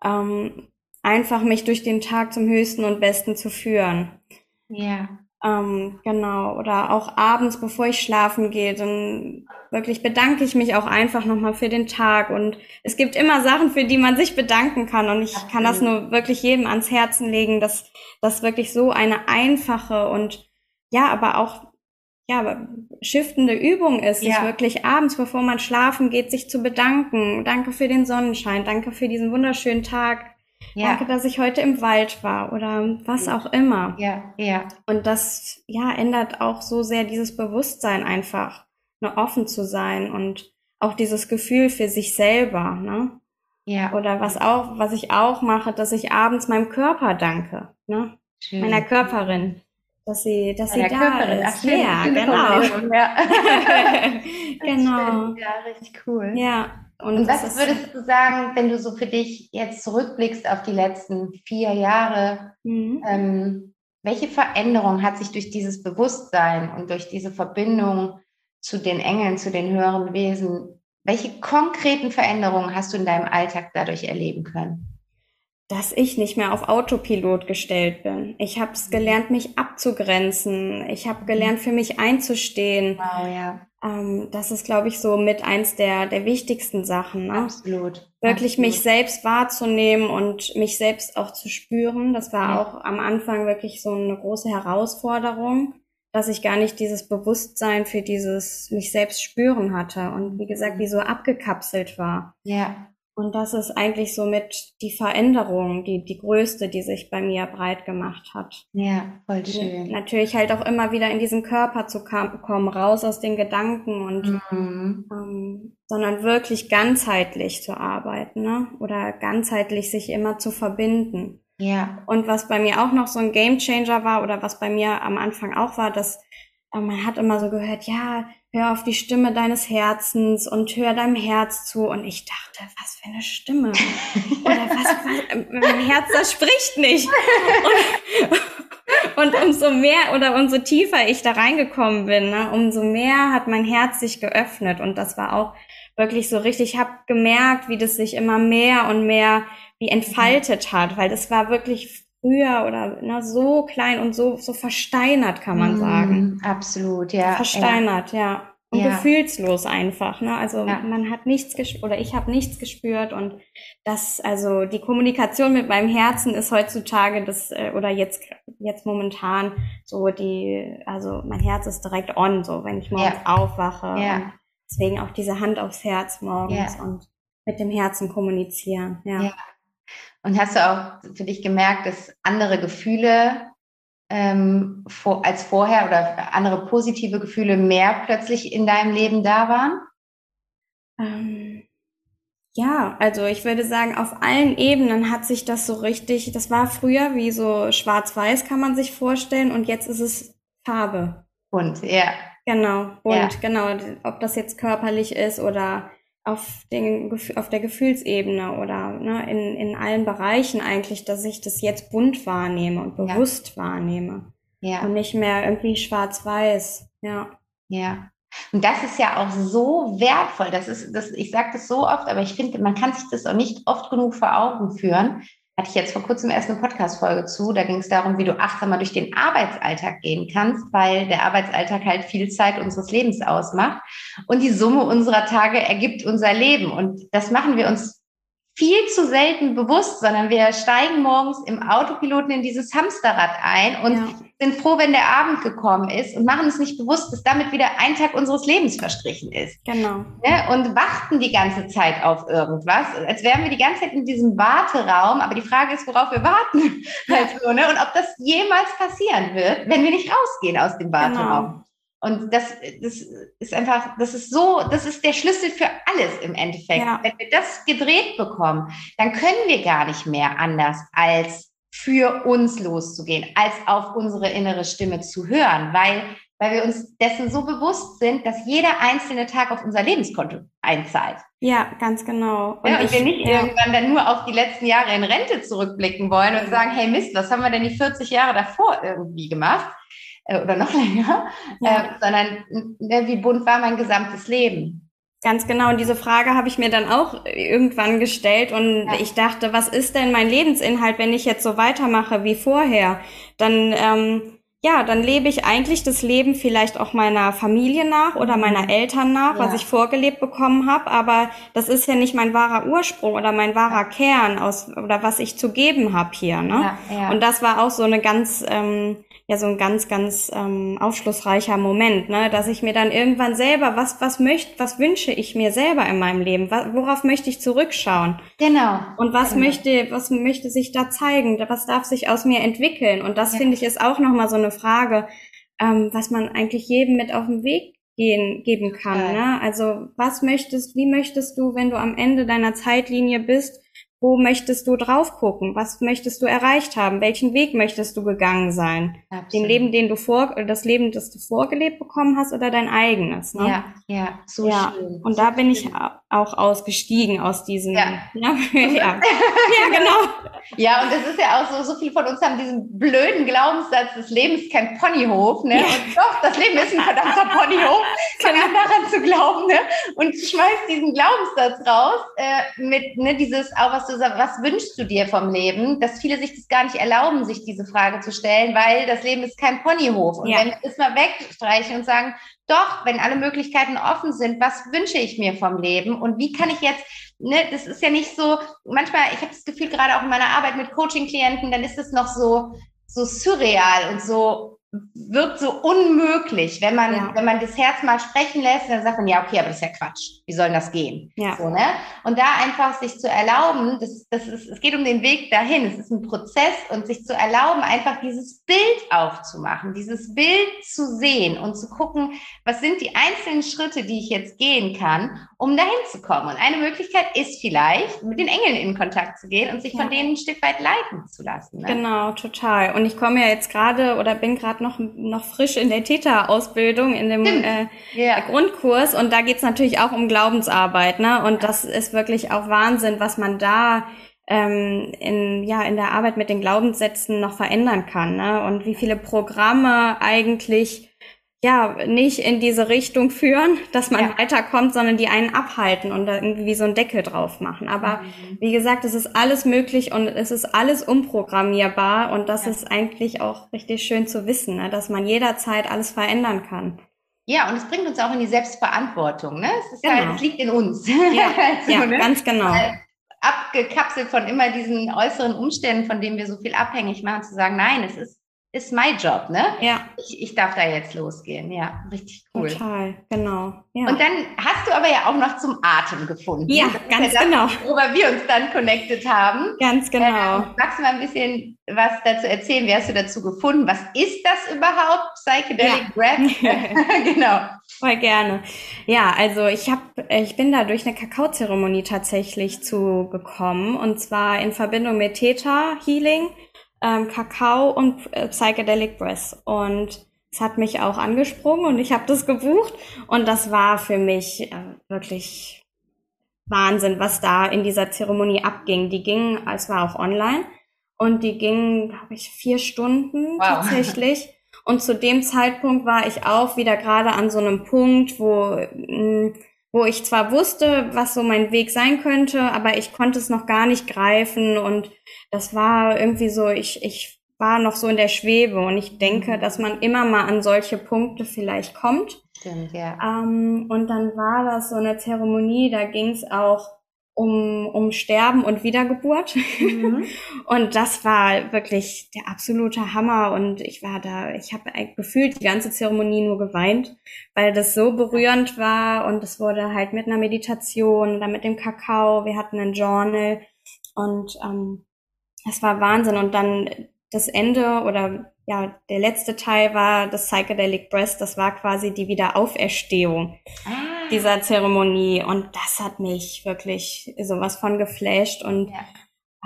ähm, einfach mich durch den Tag zum höchsten und besten zu führen. Ja. Ähm, genau. Oder auch abends, bevor ich schlafen gehe, dann wirklich bedanke ich mich auch einfach nochmal für den Tag. Und es gibt immer Sachen, für die man sich bedanken kann. Und ich Absolut. kann das nur wirklich jedem ans Herzen legen, dass das wirklich so eine einfache und ja, aber auch ja, shiftende Übung ist, ja. sich wirklich abends, bevor man schlafen geht, sich zu bedanken. Danke für den Sonnenschein, danke für diesen wunderschönen Tag. Ja. Danke, dass ich heute im Wald war oder was auch immer. Ja, ja. Und das, ja, ändert auch so sehr dieses Bewusstsein einfach, nur offen zu sein und auch dieses Gefühl für sich selber, ne? Ja. Oder was auch, was ich auch mache, dass ich abends meinem Körper danke, ne? Schön. Meiner Körperin dass sie, dass sie da Körperin. ist. Ach, schön, ja, genau. Ja. genau. Ja, richtig cool. Ja. Und, Und was würdest du sagen, wenn du so für dich jetzt zurückblickst auf die letzten vier Jahre? Mhm. Ähm, welche Veränderung hat sich durch dieses Bewusstsein und durch diese Verbindung zu den Engeln, zu den höheren Wesen, welche konkreten Veränderungen hast du in deinem Alltag dadurch erleben können? Dass ich nicht mehr auf Autopilot gestellt bin. Ich habe es mhm. gelernt, mich abzugrenzen. Ich habe gelernt, für mich einzustehen. Wow, ja. Ähm, das ist, glaube ich, so mit eins der, der wichtigsten Sachen. Ne? Absolut. Wirklich Absolut. mich selbst wahrzunehmen und mich selbst auch zu spüren. Das war ja. auch am Anfang wirklich so eine große Herausforderung, dass ich gar nicht dieses Bewusstsein für dieses mich selbst spüren hatte und wie gesagt, wie so abgekapselt war. Ja. Und das ist eigentlich somit die Veränderung, die, die größte, die sich bei mir breit gemacht hat. Ja, voll schön. Natürlich halt auch immer wieder in diesen Körper zu kommen, raus aus den Gedanken und mhm. ähm, sondern wirklich ganzheitlich zu arbeiten, ne? Oder ganzheitlich sich immer zu verbinden. Ja. Und was bei mir auch noch so ein Gamechanger war oder was bei mir am Anfang auch war, dass äh, man hat immer so gehört, ja, hör auf die Stimme deines Herzens und hör deinem Herz zu. Und ich dachte, was für eine Stimme. Oder was, was mein Herz, das spricht nicht. Und, und umso mehr oder umso tiefer ich da reingekommen bin, ne, umso mehr hat mein Herz sich geöffnet. Und das war auch wirklich so richtig, ich habe gemerkt, wie das sich immer mehr und mehr wie entfaltet hat, weil das war wirklich früher oder ne, so klein und so, so versteinert, kann man mm, sagen. Absolut, ja. Versteinert, ja. ja. Und ja. gefühlslos einfach, ne? Also ja. man hat nichts gespürt oder ich habe nichts gespürt und das, also die Kommunikation mit meinem Herzen ist heutzutage das äh, oder jetzt jetzt momentan so die, also mein Herz ist direkt on, so wenn ich morgens ja. aufwache. Ja. Deswegen auch diese Hand aufs Herz morgens und mit dem Herzen kommunizieren. Ja. Und hast du auch für dich gemerkt, dass andere Gefühle ähm, vor, als vorher oder andere positive Gefühle mehr plötzlich in deinem Leben da waren? Ähm, ja, also ich würde sagen, auf allen Ebenen hat sich das so richtig, das war früher wie so schwarz-weiß, kann man sich vorstellen, und jetzt ist es Farbe. Bunt, ja. Genau, bunt, ja. genau. Ob das jetzt körperlich ist oder auf, den, auf der Gefühlsebene oder ne, in, in allen Bereichen eigentlich, dass ich das jetzt bunt wahrnehme und bewusst ja. wahrnehme. Ja. Und nicht mehr irgendwie schwarz-weiß. Ja. Ja. Und das ist ja auch so wertvoll. Das ist, das, ich sage das so oft, aber ich finde, man kann sich das auch nicht oft genug vor Augen führen, hatte ich jetzt vor kurzem erst eine Podcast-Folge zu. Da ging es darum, wie du achtsamer durch den Arbeitsalltag gehen kannst, weil der Arbeitsalltag halt viel Zeit unseres Lebens ausmacht. Und die Summe unserer Tage ergibt unser Leben. Und das machen wir uns viel zu selten bewusst, sondern wir steigen morgens im Autopiloten in dieses Hamsterrad ein und ja. sind froh, wenn der Abend gekommen ist und machen uns nicht bewusst, dass damit wieder ein Tag unseres Lebens verstrichen ist. Genau. Ne? Und warten die ganze Zeit auf irgendwas, als wären wir die ganze Zeit in diesem Warteraum. Aber die Frage ist, worauf wir warten. Ja. Also, ne? Und ob das jemals passieren wird, wenn wir nicht rausgehen aus dem Warteraum. Genau. Und das, das ist einfach, das ist so, das ist der Schlüssel für alles im Endeffekt. Ja. Wenn wir das gedreht bekommen, dann können wir gar nicht mehr anders als für uns loszugehen, als auf unsere innere Stimme zu hören, weil, weil wir uns dessen so bewusst sind, dass jeder einzelne Tag auf unser Lebenskonto einzahlt. Ja, ganz genau. Und, ja, und ich, wir nicht ja. irgendwann dann nur auf die letzten Jahre in Rente zurückblicken wollen und sagen, hey Mist, was haben wir denn die 40 Jahre davor irgendwie gemacht? Äh, oder noch länger, ja. äh, sondern ne, wie bunt war mein gesamtes Leben. Ganz genau. Und diese Frage habe ich mir dann auch irgendwann gestellt und ja. ich dachte, was ist denn mein Lebensinhalt, wenn ich jetzt so weitermache wie vorher? Dann ähm, ja, dann lebe ich eigentlich das Leben vielleicht auch meiner Familie nach oder mhm. meiner Eltern nach, ja. was ich vorgelebt bekommen habe, aber das ist ja nicht mein wahrer Ursprung oder mein wahrer Kern aus oder was ich zu geben habe hier. Ne? Ja, ja. Und das war auch so eine ganz ähm, ja so ein ganz, ganz ähm, aufschlussreicher Moment, ne? dass ich mir dann irgendwann selber, was, was möchte, was wünsche ich mir selber in meinem Leben? Worauf möchte ich zurückschauen? Genau. Und was genau. möchte, was möchte sich da zeigen? Was darf sich aus mir entwickeln? Und das ja. finde ich ist auch nochmal so eine Frage, ähm, was man eigentlich jedem mit auf den Weg gehen, geben kann. Ja. Ne? Also was möchtest, wie möchtest du, wenn du am Ende deiner Zeitlinie bist, wo möchtest du drauf gucken? Was möchtest du erreicht haben? Welchen Weg möchtest du gegangen sein? Absolut. Den Leben, den du vor, das Leben, das du vorgelebt bekommen hast oder dein eigenes? Ne? Ja, ja, so ja. schön. Und so da bin schön. ich auch ausgestiegen aus diesem. Ja. Ja, ja. ja, genau. Ja, und es ist ja auch so, so viele von uns haben diesen blöden Glaubenssatz, das Leben ist kein Ponyhof, ne? Ja. Und doch, das Leben ist ein verdammter Ponyhof, genau. daran zu glauben, ne? Und schmeißt diesen Glaubenssatz raus, äh, mit, ne, dieses, auch was sagst, was wünschst du dir vom Leben, dass viele sich das gar nicht erlauben, sich diese Frage zu stellen, weil das Leben ist kein Ponyhof. Und ja. wenn wir das mal wegstreichen und sagen, doch, wenn alle Möglichkeiten offen sind, was wünsche ich mir vom Leben und wie kann ich jetzt, ne, das ist ja nicht so, manchmal, ich habe das Gefühl, gerade auch in meiner Arbeit mit Coaching-Klienten, dann ist es noch so, so surreal und so wird so unmöglich, wenn man, ja. wenn man das Herz mal sprechen lässt, dann sagt man, ja, okay, aber das ist ja Quatsch. Wie soll das gehen? Ja. So, ne? Und da einfach sich zu erlauben, das, das ist, es geht um den Weg dahin. Es ist ein Prozess und sich zu erlauben, einfach dieses Bild aufzumachen, dieses Bild zu sehen und zu gucken, was sind die einzelnen Schritte, die ich jetzt gehen kann, um dahin zu kommen. Und eine Möglichkeit ist vielleicht, mit den Engeln in Kontakt zu gehen und sich ja. von denen ein Stück weit leiten zu lassen. Ne? Genau, total. Und ich komme ja jetzt gerade oder bin gerade noch, noch frisch in der Täterausbildung, in dem äh, yeah. Grundkurs. Und da geht's natürlich auch um Glaubensarbeit. Ne? Und das ist wirklich auch Wahnsinn, was man da ähm, in, ja, in der Arbeit mit den Glaubenssätzen noch verändern kann. Ne? Und wie viele Programme eigentlich ja, nicht in diese Richtung führen, dass man ja. weiterkommt, sondern die einen abhalten und da irgendwie wie so einen Deckel drauf machen. Aber mhm. wie gesagt, es ist alles möglich und es ist alles umprogrammierbar und das ja. ist eigentlich auch richtig schön zu wissen, ne? dass man jederzeit alles verändern kann. Ja, und es bringt uns auch in die Selbstverantwortung. Ne? Es, ist genau. halt, es liegt in uns. Ja, also, ja ne? ganz genau. Abgekapselt von immer diesen äußeren Umständen, von denen wir so viel abhängig machen, zu sagen, nein, es ist ist mein Job, ne? Ja. Ich, ich darf da jetzt losgehen. Ja, richtig cool. Total, genau. Ja. Und dann hast du aber ja auch noch zum Atem gefunden. Ja, ganz ja das, genau. Worüber wir uns dann connected haben. Ganz genau. Ähm, magst du mal ein bisschen was dazu erzählen? Wie hast du dazu gefunden? Was ist das überhaupt? Psychedelic ja. Breath? genau. Voll gerne. Ja, also ich habe, ich bin da durch eine Kakaozeremonie tatsächlich zugekommen und zwar in Verbindung mit Theta Healing ähm, Kakao und äh, Psychedelic Breath. Und es hat mich auch angesprungen und ich habe das gebucht. Und das war für mich äh, wirklich Wahnsinn, was da in dieser Zeremonie abging. Die ging, es war auch online und die ging, glaube ich, vier Stunden wow. tatsächlich. Und zu dem Zeitpunkt war ich auch wieder gerade an so einem Punkt, wo mm, wo ich zwar wusste, was so mein Weg sein könnte, aber ich konnte es noch gar nicht greifen und das war irgendwie so, ich, ich war noch so in der Schwebe und ich denke, mhm. dass man immer mal an solche Punkte vielleicht kommt. Stimmt, ja. Ähm, und dann war das so eine Zeremonie, da ging es auch um, um Sterben und Wiedergeburt. Mhm. und das war wirklich der absolute Hammer. Und ich war da, ich habe gefühlt die ganze Zeremonie nur geweint, weil das so berührend war. Und es wurde halt mit einer Meditation, dann mit dem Kakao. Wir hatten ein Journal. Und ähm, das war Wahnsinn. Und dann das Ende oder ja, der letzte Teil war das Psychedelic Breast. Das war quasi die Wiederauferstehung. Ah dieser Zeremonie und das hat mich wirklich sowas von geflasht und ja.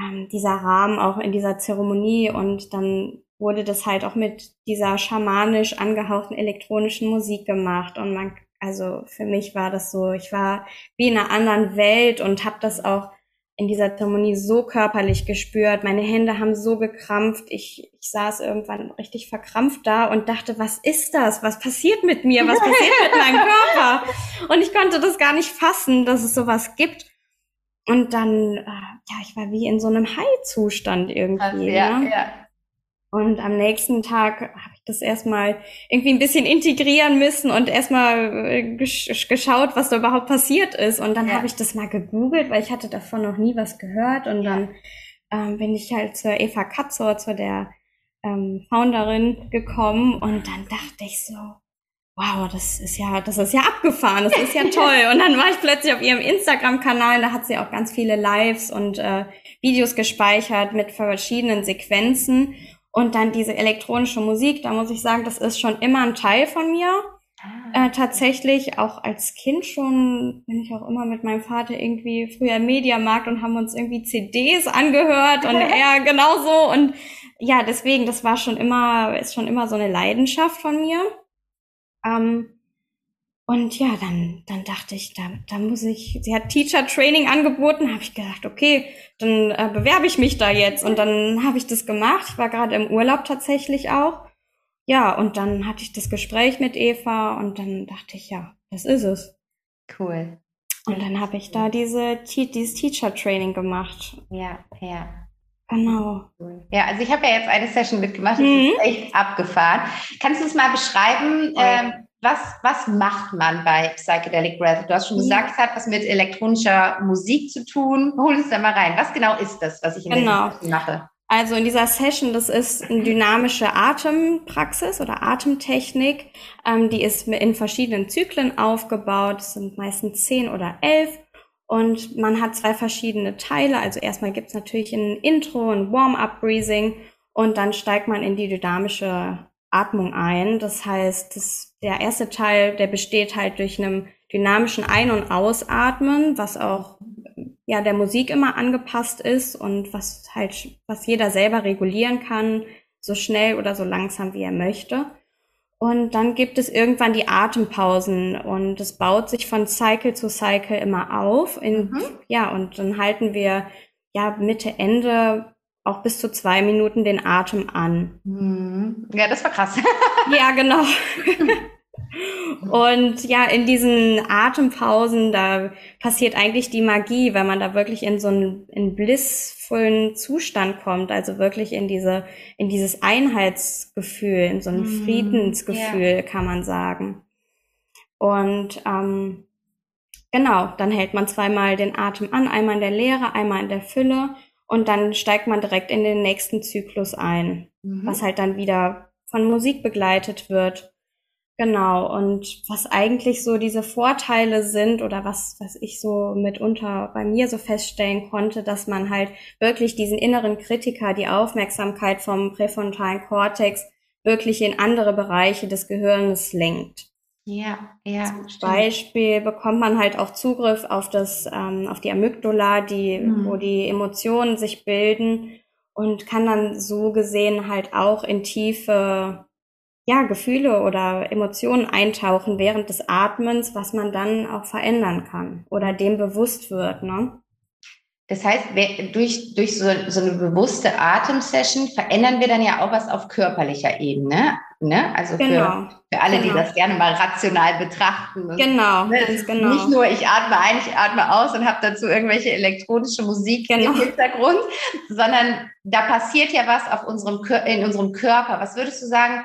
ähm, dieser Rahmen auch in dieser Zeremonie und dann wurde das halt auch mit dieser schamanisch angehauchten elektronischen Musik gemacht und man also für mich war das so, ich war wie in einer anderen Welt und habe das auch in dieser Zeremonie so körperlich gespürt. Meine Hände haben so gekrampft. Ich, ich saß irgendwann richtig verkrampft da und dachte, was ist das? Was passiert mit mir? Was passiert mit meinem Körper? Und ich konnte das gar nicht fassen, dass es sowas gibt. Und dann, äh, ja, ich war wie in so einem High-Zustand irgendwie. Also, ja, ne? ja. Und am nächsten Tag habe das erstmal irgendwie ein bisschen integrieren müssen und erstmal äh, gesch geschaut, was da überhaupt passiert ist. Und dann ja. habe ich das mal gegoogelt, weil ich hatte davon noch nie was gehört. Und dann ähm, bin ich halt zur Eva Katzor, zu der ähm, Founderin gekommen und dann dachte ich so, wow, das ist ja, das ist ja abgefahren, das ist ja toll. Und dann war ich plötzlich auf ihrem Instagram-Kanal, da hat sie auch ganz viele Lives und äh, Videos gespeichert mit verschiedenen Sequenzen. Und dann diese elektronische Musik, da muss ich sagen, das ist schon immer ein Teil von mir. Ah. Äh, tatsächlich auch als Kind schon bin ich auch immer mit meinem Vater irgendwie früher im Mediamarkt und haben uns irgendwie CDs angehört und er genauso und ja, deswegen, das war schon immer, ist schon immer so eine Leidenschaft von mir. Ähm, und ja, dann, dann dachte ich, da, da muss ich, sie hat Teacher Training angeboten, habe ich gedacht, okay, dann äh, bewerbe ich mich da jetzt. Und dann habe ich das gemacht. Ich war gerade im Urlaub tatsächlich auch. Ja, und dann hatte ich das Gespräch mit Eva und dann dachte ich, ja, das ist es. Cool. Und dann habe ich da diese, dieses Teacher Training gemacht. Ja, ja. Genau. Ja, also ich habe ja jetzt eine Session mitgemacht, das mhm. ist echt abgefahren. Kannst du es mal beschreiben? Ähm, was, was macht man bei Psychedelic Breath? Du hast schon gesagt, es hat was mit elektronischer Musik zu tun. Hol uns da mal rein. Was genau ist das, was ich in genau. der mache? Also in dieser Session, das ist eine dynamische Atempraxis oder Atemtechnik. Ähm, die ist in verschiedenen Zyklen aufgebaut. Es sind meistens zehn oder elf. Und man hat zwei verschiedene Teile. Also erstmal gibt es natürlich ein Intro, ein Warm-up-Breathing und dann steigt man in die dynamische Atmung ein. Das heißt, das, der erste Teil, der besteht halt durch einem dynamischen Ein- und Ausatmen, was auch ja der Musik immer angepasst ist und was halt was jeder selber regulieren kann, so schnell oder so langsam wie er möchte. Und dann gibt es irgendwann die Atempausen und es baut sich von Cycle zu Cycle immer auf. In, mhm. Ja, und dann halten wir ja Mitte, Ende auch bis zu zwei Minuten den Atem an. Mhm. Ja, das war krass. ja, genau. Und ja, in diesen Atempausen, da passiert eigentlich die Magie, wenn man da wirklich in so einen in blissvollen Zustand kommt, also wirklich in diese, in dieses Einheitsgefühl, in so ein mm, Friedensgefühl, yeah. kann man sagen. Und ähm, genau, dann hält man zweimal den Atem an, einmal in der Leere, einmal in der Fülle und dann steigt man direkt in den nächsten Zyklus ein, mhm. was halt dann wieder von Musik begleitet wird. Genau, und was eigentlich so diese Vorteile sind oder was, was ich so mitunter bei mir so feststellen konnte, dass man halt wirklich diesen inneren Kritiker, die Aufmerksamkeit vom präfrontalen Kortex wirklich in andere Bereiche des Gehirns lenkt. Ja, ja. Zum stimmt. Beispiel bekommt man halt auch Zugriff auf das, ähm, auf die Amygdala, die, mhm. wo die Emotionen sich bilden und kann dann so gesehen halt auch in tiefe, ja, Gefühle oder Emotionen eintauchen während des Atmens, was man dann auch verändern kann oder dem bewusst wird, ne? Das heißt, durch, durch so, so eine bewusste Atemsession verändern wir dann ja auch was auf körperlicher Ebene. Ne? Also genau. für, für alle, genau. die das gerne mal rational betrachten. Und, genau, ne? genau. Nicht nur ich atme ein, ich atme aus und habe dazu irgendwelche elektronische Musik genau. im Hintergrund, sondern da passiert ja was auf unserem, in unserem Körper. Was würdest du sagen,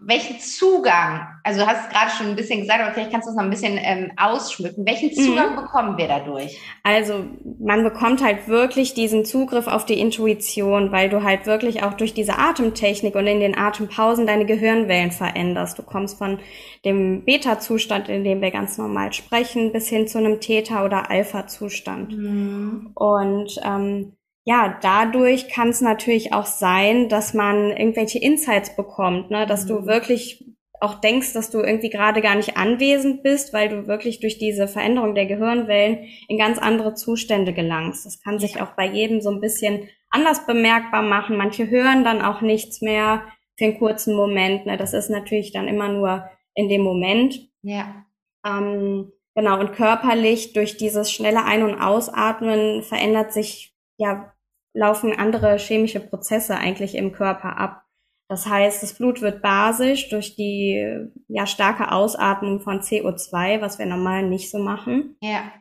welchen Zugang, also du hast gerade schon ein bisschen gesagt, aber vielleicht kannst du es noch ein bisschen ähm, ausschmücken. Welchen mhm. Zugang mhm. bekommen wir dadurch? Also man bekommt halt wirklich diesen Zugriff auf die Intuition, weil du halt wirklich auch durch diese Atemtechnik und in den Atempausen deine Gehirnwellen veränderst. Du kommst von dem Beta-Zustand, in dem wir ganz normal sprechen, bis hin zu einem Theta- oder Alpha-Zustand. Mhm. Und ähm, ja, dadurch kann es natürlich auch sein, dass man irgendwelche Insights bekommt, ne? dass mhm. du wirklich auch denkst, dass du irgendwie gerade gar nicht anwesend bist, weil du wirklich durch diese Veränderung der Gehirnwellen in ganz andere Zustände gelangst. Das kann sich auch bei jedem so ein bisschen anders bemerkbar machen. Manche hören dann auch nichts mehr für einen kurzen Moment. Ne? Das ist natürlich dann immer nur in dem Moment. Ja. Ähm, genau, und körperlich durch dieses schnelle Ein- und Ausatmen verändert sich, ja, laufen andere chemische Prozesse eigentlich im Körper ab. Das heißt, das Blut wird basisch durch die ja, starke Ausatmung von CO2, was wir normal nicht so machen. Ja.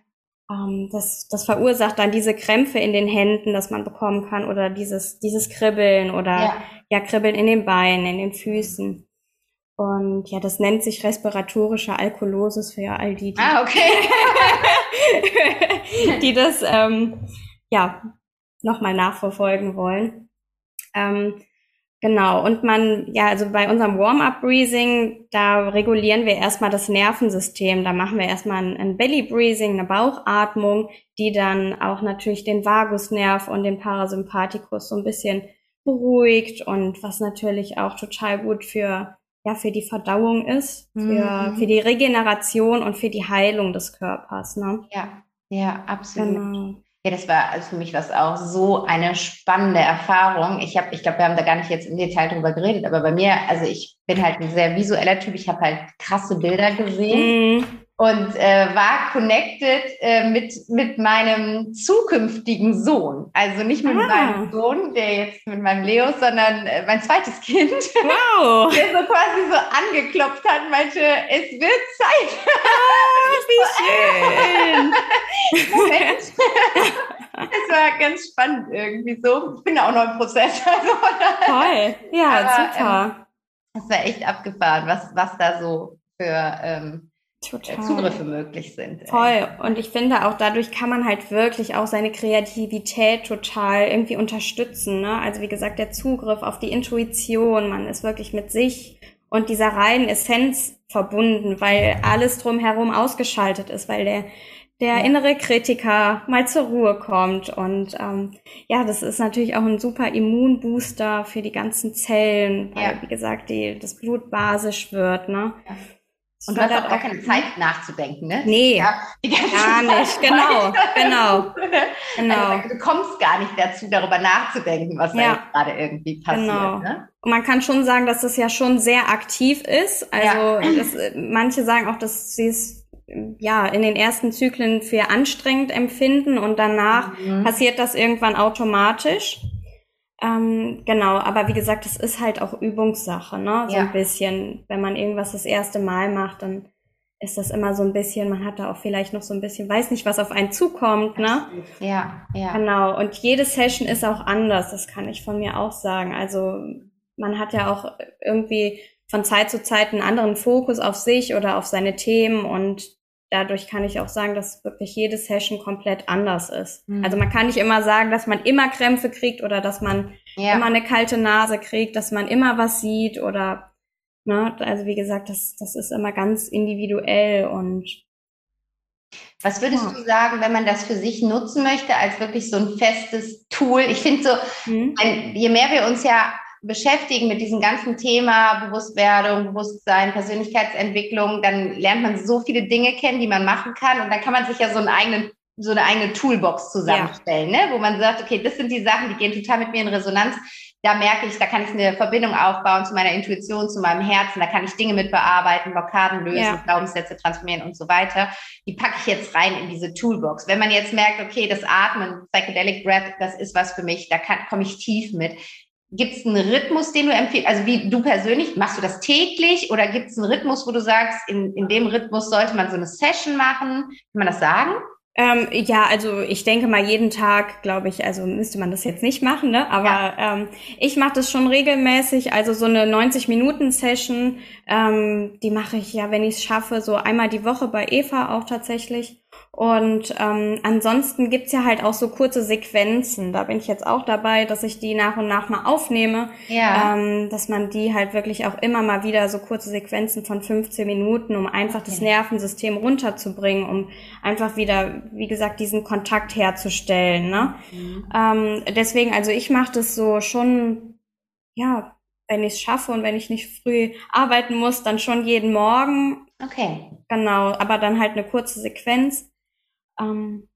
Ähm, das, das verursacht dann diese Krämpfe in den Händen, dass man bekommen kann, oder dieses, dieses Kribbeln oder ja. ja, Kribbeln in den Beinen, in den Füßen. Und ja, das nennt sich respiratorische Alkolosis für all die, die, ah, okay. die das ähm, ja nochmal nachverfolgen wollen. Ähm, Genau, und man, ja, also bei unserem Warm-up-Breathing, da regulieren wir erstmal das Nervensystem. Da machen wir erstmal ein, ein Belly-Breathing, eine Bauchatmung, die dann auch natürlich den Vagusnerv und den Parasympathikus so ein bisschen beruhigt und was natürlich auch total gut für, ja, für die Verdauung ist, für, mhm. für die Regeneration und für die Heilung des Körpers, ne? Ja, ja, absolut. Genau. Ja, das war also für mich was auch so eine spannende Erfahrung. Ich habe, ich glaube, wir haben da gar nicht jetzt im Detail drüber geredet, aber bei mir, also ich bin halt ein sehr visueller Typ. Ich habe halt krasse Bilder gesehen. Mhm und äh, war connected äh, mit, mit meinem zukünftigen Sohn. Also nicht mit ah. meinem Sohn, der jetzt mit meinem Leo, sondern äh, mein zweites Kind. Wow. der so quasi so angeklopft hat, meinte, es wird Zeit. Ah, wie schön. Moment. es war ganz spannend irgendwie so. Ich bin auch noch im Prozess. Also, Toll. Ja, Aber, super. Ähm, das war echt abgefahren, was, was da so für ähm, Total. Zugriffe möglich sind. Voll. Und ich finde auch dadurch kann man halt wirklich auch seine Kreativität total irgendwie unterstützen. Ne? Also wie gesagt, der Zugriff auf die Intuition, man ist wirklich mit sich und dieser reinen Essenz verbunden, weil alles drumherum ausgeschaltet ist, weil der der innere Kritiker mal zur Ruhe kommt. Und ähm, ja, das ist natürlich auch ein super Immunbooster für die ganzen Zellen, weil, ja. wie gesagt, die, das Blut basisch wird. Ne? Ja. Und du hast auch gar keine Zeit nachzudenken, ne? Nee, ja, gar nicht, genau, genau, genau. Also, du kommst gar nicht dazu, darüber nachzudenken, was ja. da gerade irgendwie passiert. Genau. Ne? Und man kann schon sagen, dass das ja schon sehr aktiv ist. Also ja. das, manche sagen auch, dass sie es ja in den ersten Zyklen für anstrengend empfinden und danach mhm. passiert das irgendwann automatisch. Ähm, genau, aber wie gesagt, das ist halt auch Übungssache, ne? So ja. ein bisschen. Wenn man irgendwas das erste Mal macht, dann ist das immer so ein bisschen, man hat da auch vielleicht noch so ein bisschen, weiß nicht, was auf einen zukommt, ne? Ja, ja. Genau. Und jede Session ist auch anders, das kann ich von mir auch sagen. Also man hat ja auch irgendwie von Zeit zu Zeit einen anderen Fokus auf sich oder auf seine Themen und dadurch kann ich auch sagen, dass wirklich jede Session komplett anders ist. Mhm. Also man kann nicht immer sagen, dass man immer Krämpfe kriegt oder dass man ja. immer eine kalte Nase kriegt, dass man immer was sieht oder ne, also wie gesagt, das, das ist immer ganz individuell und was würdest ja. du sagen, wenn man das für sich nutzen möchte, als wirklich so ein festes Tool? Ich finde so, mhm. je mehr wir uns ja beschäftigen mit diesem ganzen Thema Bewusstwerdung, Bewusstsein, Persönlichkeitsentwicklung, dann lernt man so viele Dinge kennen, die man machen kann. Und dann kann man sich ja so einen eigenen so eine eigene Toolbox zusammenstellen, ja. ne? wo man sagt, okay, das sind die Sachen, die gehen total mit mir in Resonanz. Da merke ich, da kann ich eine Verbindung aufbauen zu meiner Intuition, zu meinem Herzen. Da kann ich Dinge mit bearbeiten, Blockaden lösen, ja. Glaubenssätze transformieren und so weiter. Die packe ich jetzt rein in diese Toolbox. Wenn man jetzt merkt, okay, das Atmen, Psychedelic Breath, das ist was für mich, da komme ich tief mit. Gibt es einen Rhythmus, den du empfiehlst? Also wie du persönlich, machst du das täglich oder gibt es einen Rhythmus, wo du sagst, in, in dem Rhythmus sollte man so eine Session machen? Kann man das sagen? Ähm, ja, also ich denke mal jeden Tag, glaube ich, also müsste man das jetzt nicht machen, ne? Aber ja. ähm, ich mache das schon regelmäßig. Also so eine 90-Minuten-Session, ähm, die mache ich ja, wenn ich es schaffe, so einmal die Woche bei Eva auch tatsächlich. Und ähm, ansonsten gibt's ja halt auch so kurze Sequenzen. Da bin ich jetzt auch dabei, dass ich die nach und nach mal aufnehme. Ja. Ähm, dass man die halt wirklich auch immer mal wieder so kurze Sequenzen von 15 Minuten, um einfach okay. das Nervensystem runterzubringen, um einfach wieder, wie gesagt, diesen Kontakt herzustellen. Ne? Mhm. Ähm, deswegen, also ich mache das so schon, ja, wenn ich es schaffe und wenn ich nicht früh arbeiten muss, dann schon jeden Morgen. Okay. Genau, aber dann halt eine kurze Sequenz. Ähm,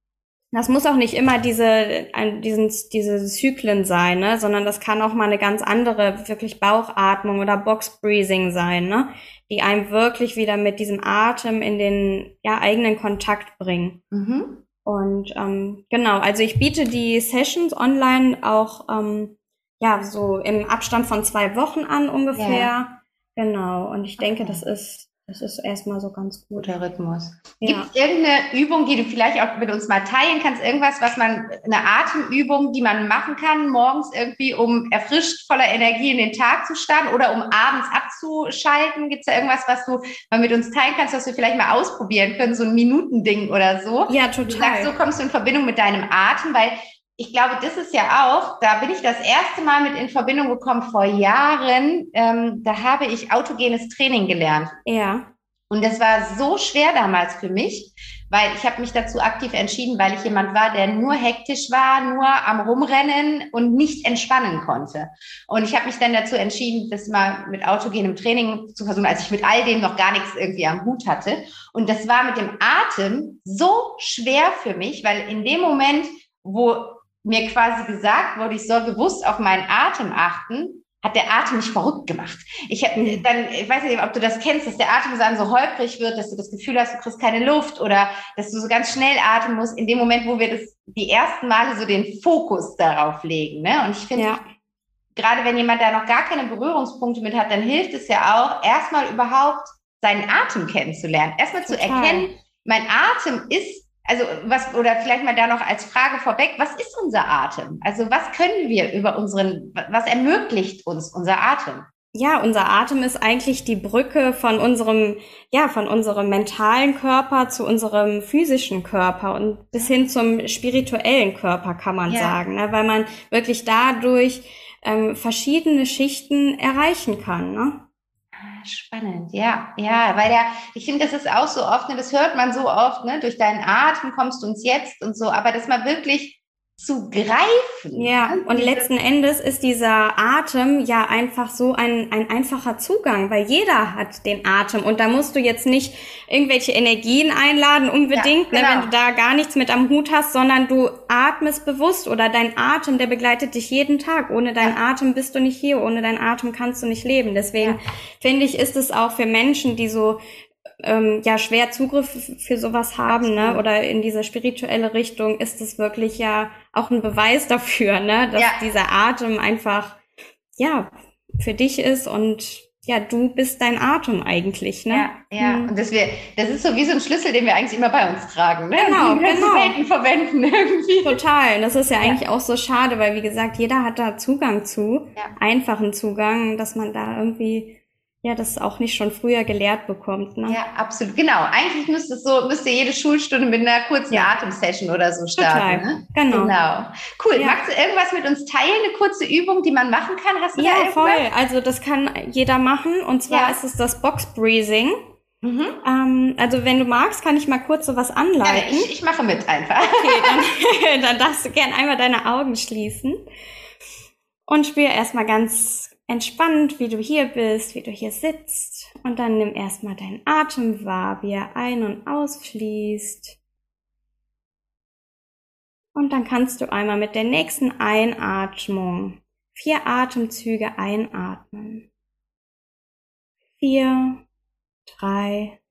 das muss auch nicht immer diese, diesen, diese Zyklen sein, ne? sondern das kann auch mal eine ganz andere, wirklich Bauchatmung oder Box Breathing sein, ne? die einem wirklich wieder mit diesem Atem in den ja, eigenen Kontakt bringen. Mhm. Und ähm, genau, also ich biete die Sessions online auch ähm, ja so im Abstand von zwei Wochen an ungefähr. Ja. Genau. Und ich denke, okay. das ist das ist erstmal so ganz gut. Guter Rhythmus. Ja. Gibt es irgendeine Übung, die du vielleicht auch mit uns mal teilen kannst? Irgendwas, was man, eine Atemübung, die man machen kann, morgens irgendwie, um erfrischt, voller Energie in den Tag zu starten oder um abends abzuschalten? Gibt es da irgendwas, was du mal mit uns teilen kannst, was wir vielleicht mal ausprobieren können? So ein Minutending oder so? Ja, total. Du sagst, so kommst du in Verbindung mit deinem Atem, weil ich glaube, das ist ja auch, da bin ich das erste Mal mit in Verbindung gekommen vor Jahren. Ähm, da habe ich autogenes Training gelernt. Ja. Und das war so schwer damals für mich, weil ich habe mich dazu aktiv entschieden, weil ich jemand war, der nur hektisch war, nur am Rumrennen und nicht entspannen konnte. Und ich habe mich dann dazu entschieden, das mal mit autogenem Training zu versuchen, als ich mit all dem noch gar nichts irgendwie am Hut hatte. Und das war mit dem Atem so schwer für mich, weil in dem Moment, wo mir quasi gesagt wurde, ich soll bewusst auf meinen Atem achten, hat der Atem mich verrückt gemacht. Ich habe dann, ich weiß nicht, ob du das kennst, dass der Atem dann so holprig wird, dass du das Gefühl hast, du kriegst keine Luft oder dass du so ganz schnell atmen musst, in dem Moment, wo wir das die ersten Male so den Fokus darauf legen. Ne? Und ich finde, ja. gerade wenn jemand da noch gar keine Berührungspunkte mit hat, dann hilft es ja auch, erstmal überhaupt seinen Atem kennenzulernen. Erstmal zu erkennen, mein Atem ist also was, oder vielleicht mal da noch als Frage vorweg, was ist unser Atem? Also was können wir über unseren, was ermöglicht uns unser Atem? Ja, unser Atem ist eigentlich die Brücke von unserem, ja, von unserem mentalen Körper zu unserem physischen Körper und bis hin zum spirituellen Körper, kann man ja. sagen, ne? weil man wirklich dadurch ähm, verschiedene Schichten erreichen kann. Ne? Spannend, ja, ja, weil der, ich finde, das ist auch so oft, ne, das hört man so oft, ne, durch deinen Atem kommst du uns jetzt und so, aber dass man wirklich zu greifen. Ja, und letzten Endes ist dieser Atem ja einfach so ein, ein einfacher Zugang, weil jeder hat den Atem und da musst du jetzt nicht irgendwelche Energien einladen unbedingt, ja, genau. ne, wenn du da gar nichts mit am Hut hast, sondern du atmest bewusst oder dein Atem, der begleitet dich jeden Tag. Ohne deinen ja. Atem bist du nicht hier, ohne deinen Atem kannst du nicht leben. Deswegen ja. finde ich, ist es auch für Menschen, die so ähm, ja schwer Zugriff für sowas haben, ne? Oder in diese spirituelle Richtung ist es wirklich ja auch ein Beweis dafür, ne? Dass ja. dieser Atem einfach ja für dich ist und ja, du bist dein Atem eigentlich, ne? Ja, ja. Mhm. Und das, wir, das ist so wie so ein Schlüssel, den wir eigentlich immer bei uns tragen, ne? Genau, den genau. selten verwenden irgendwie. Total. Und das ist ja eigentlich auch so schade, weil wie gesagt, jeder hat da Zugang zu, ja. einfachen Zugang, dass man da irgendwie ja, das auch nicht schon früher gelehrt bekommt. Ne? Ja, absolut. Genau. Eigentlich müsste es so, müsste jede Schulstunde mit einer kurzen ja. Atemsession oder so starten. Total. Ne? Genau. genau. Cool. Ja. Magst du irgendwas mit uns teilen? Eine kurze Übung, die man machen kann? Hast du ja, da voll. Also das kann jeder machen. Und zwar ja. ist es das Box Breathing. Mhm. Ähm, also wenn du magst, kann ich mal kurz so was anleiten. Ja, ich, ich mache mit einfach. Okay, dann, dann darfst du gern einmal deine Augen schließen und spür erstmal ganz entspannt, wie du hier bist, wie du hier sitzt. Und dann nimm erstmal deinen Atem wahr, wie er ein- und ausfließt. Und dann kannst du einmal mit der nächsten Einatmung vier Atemzüge einatmen. Vier, drei,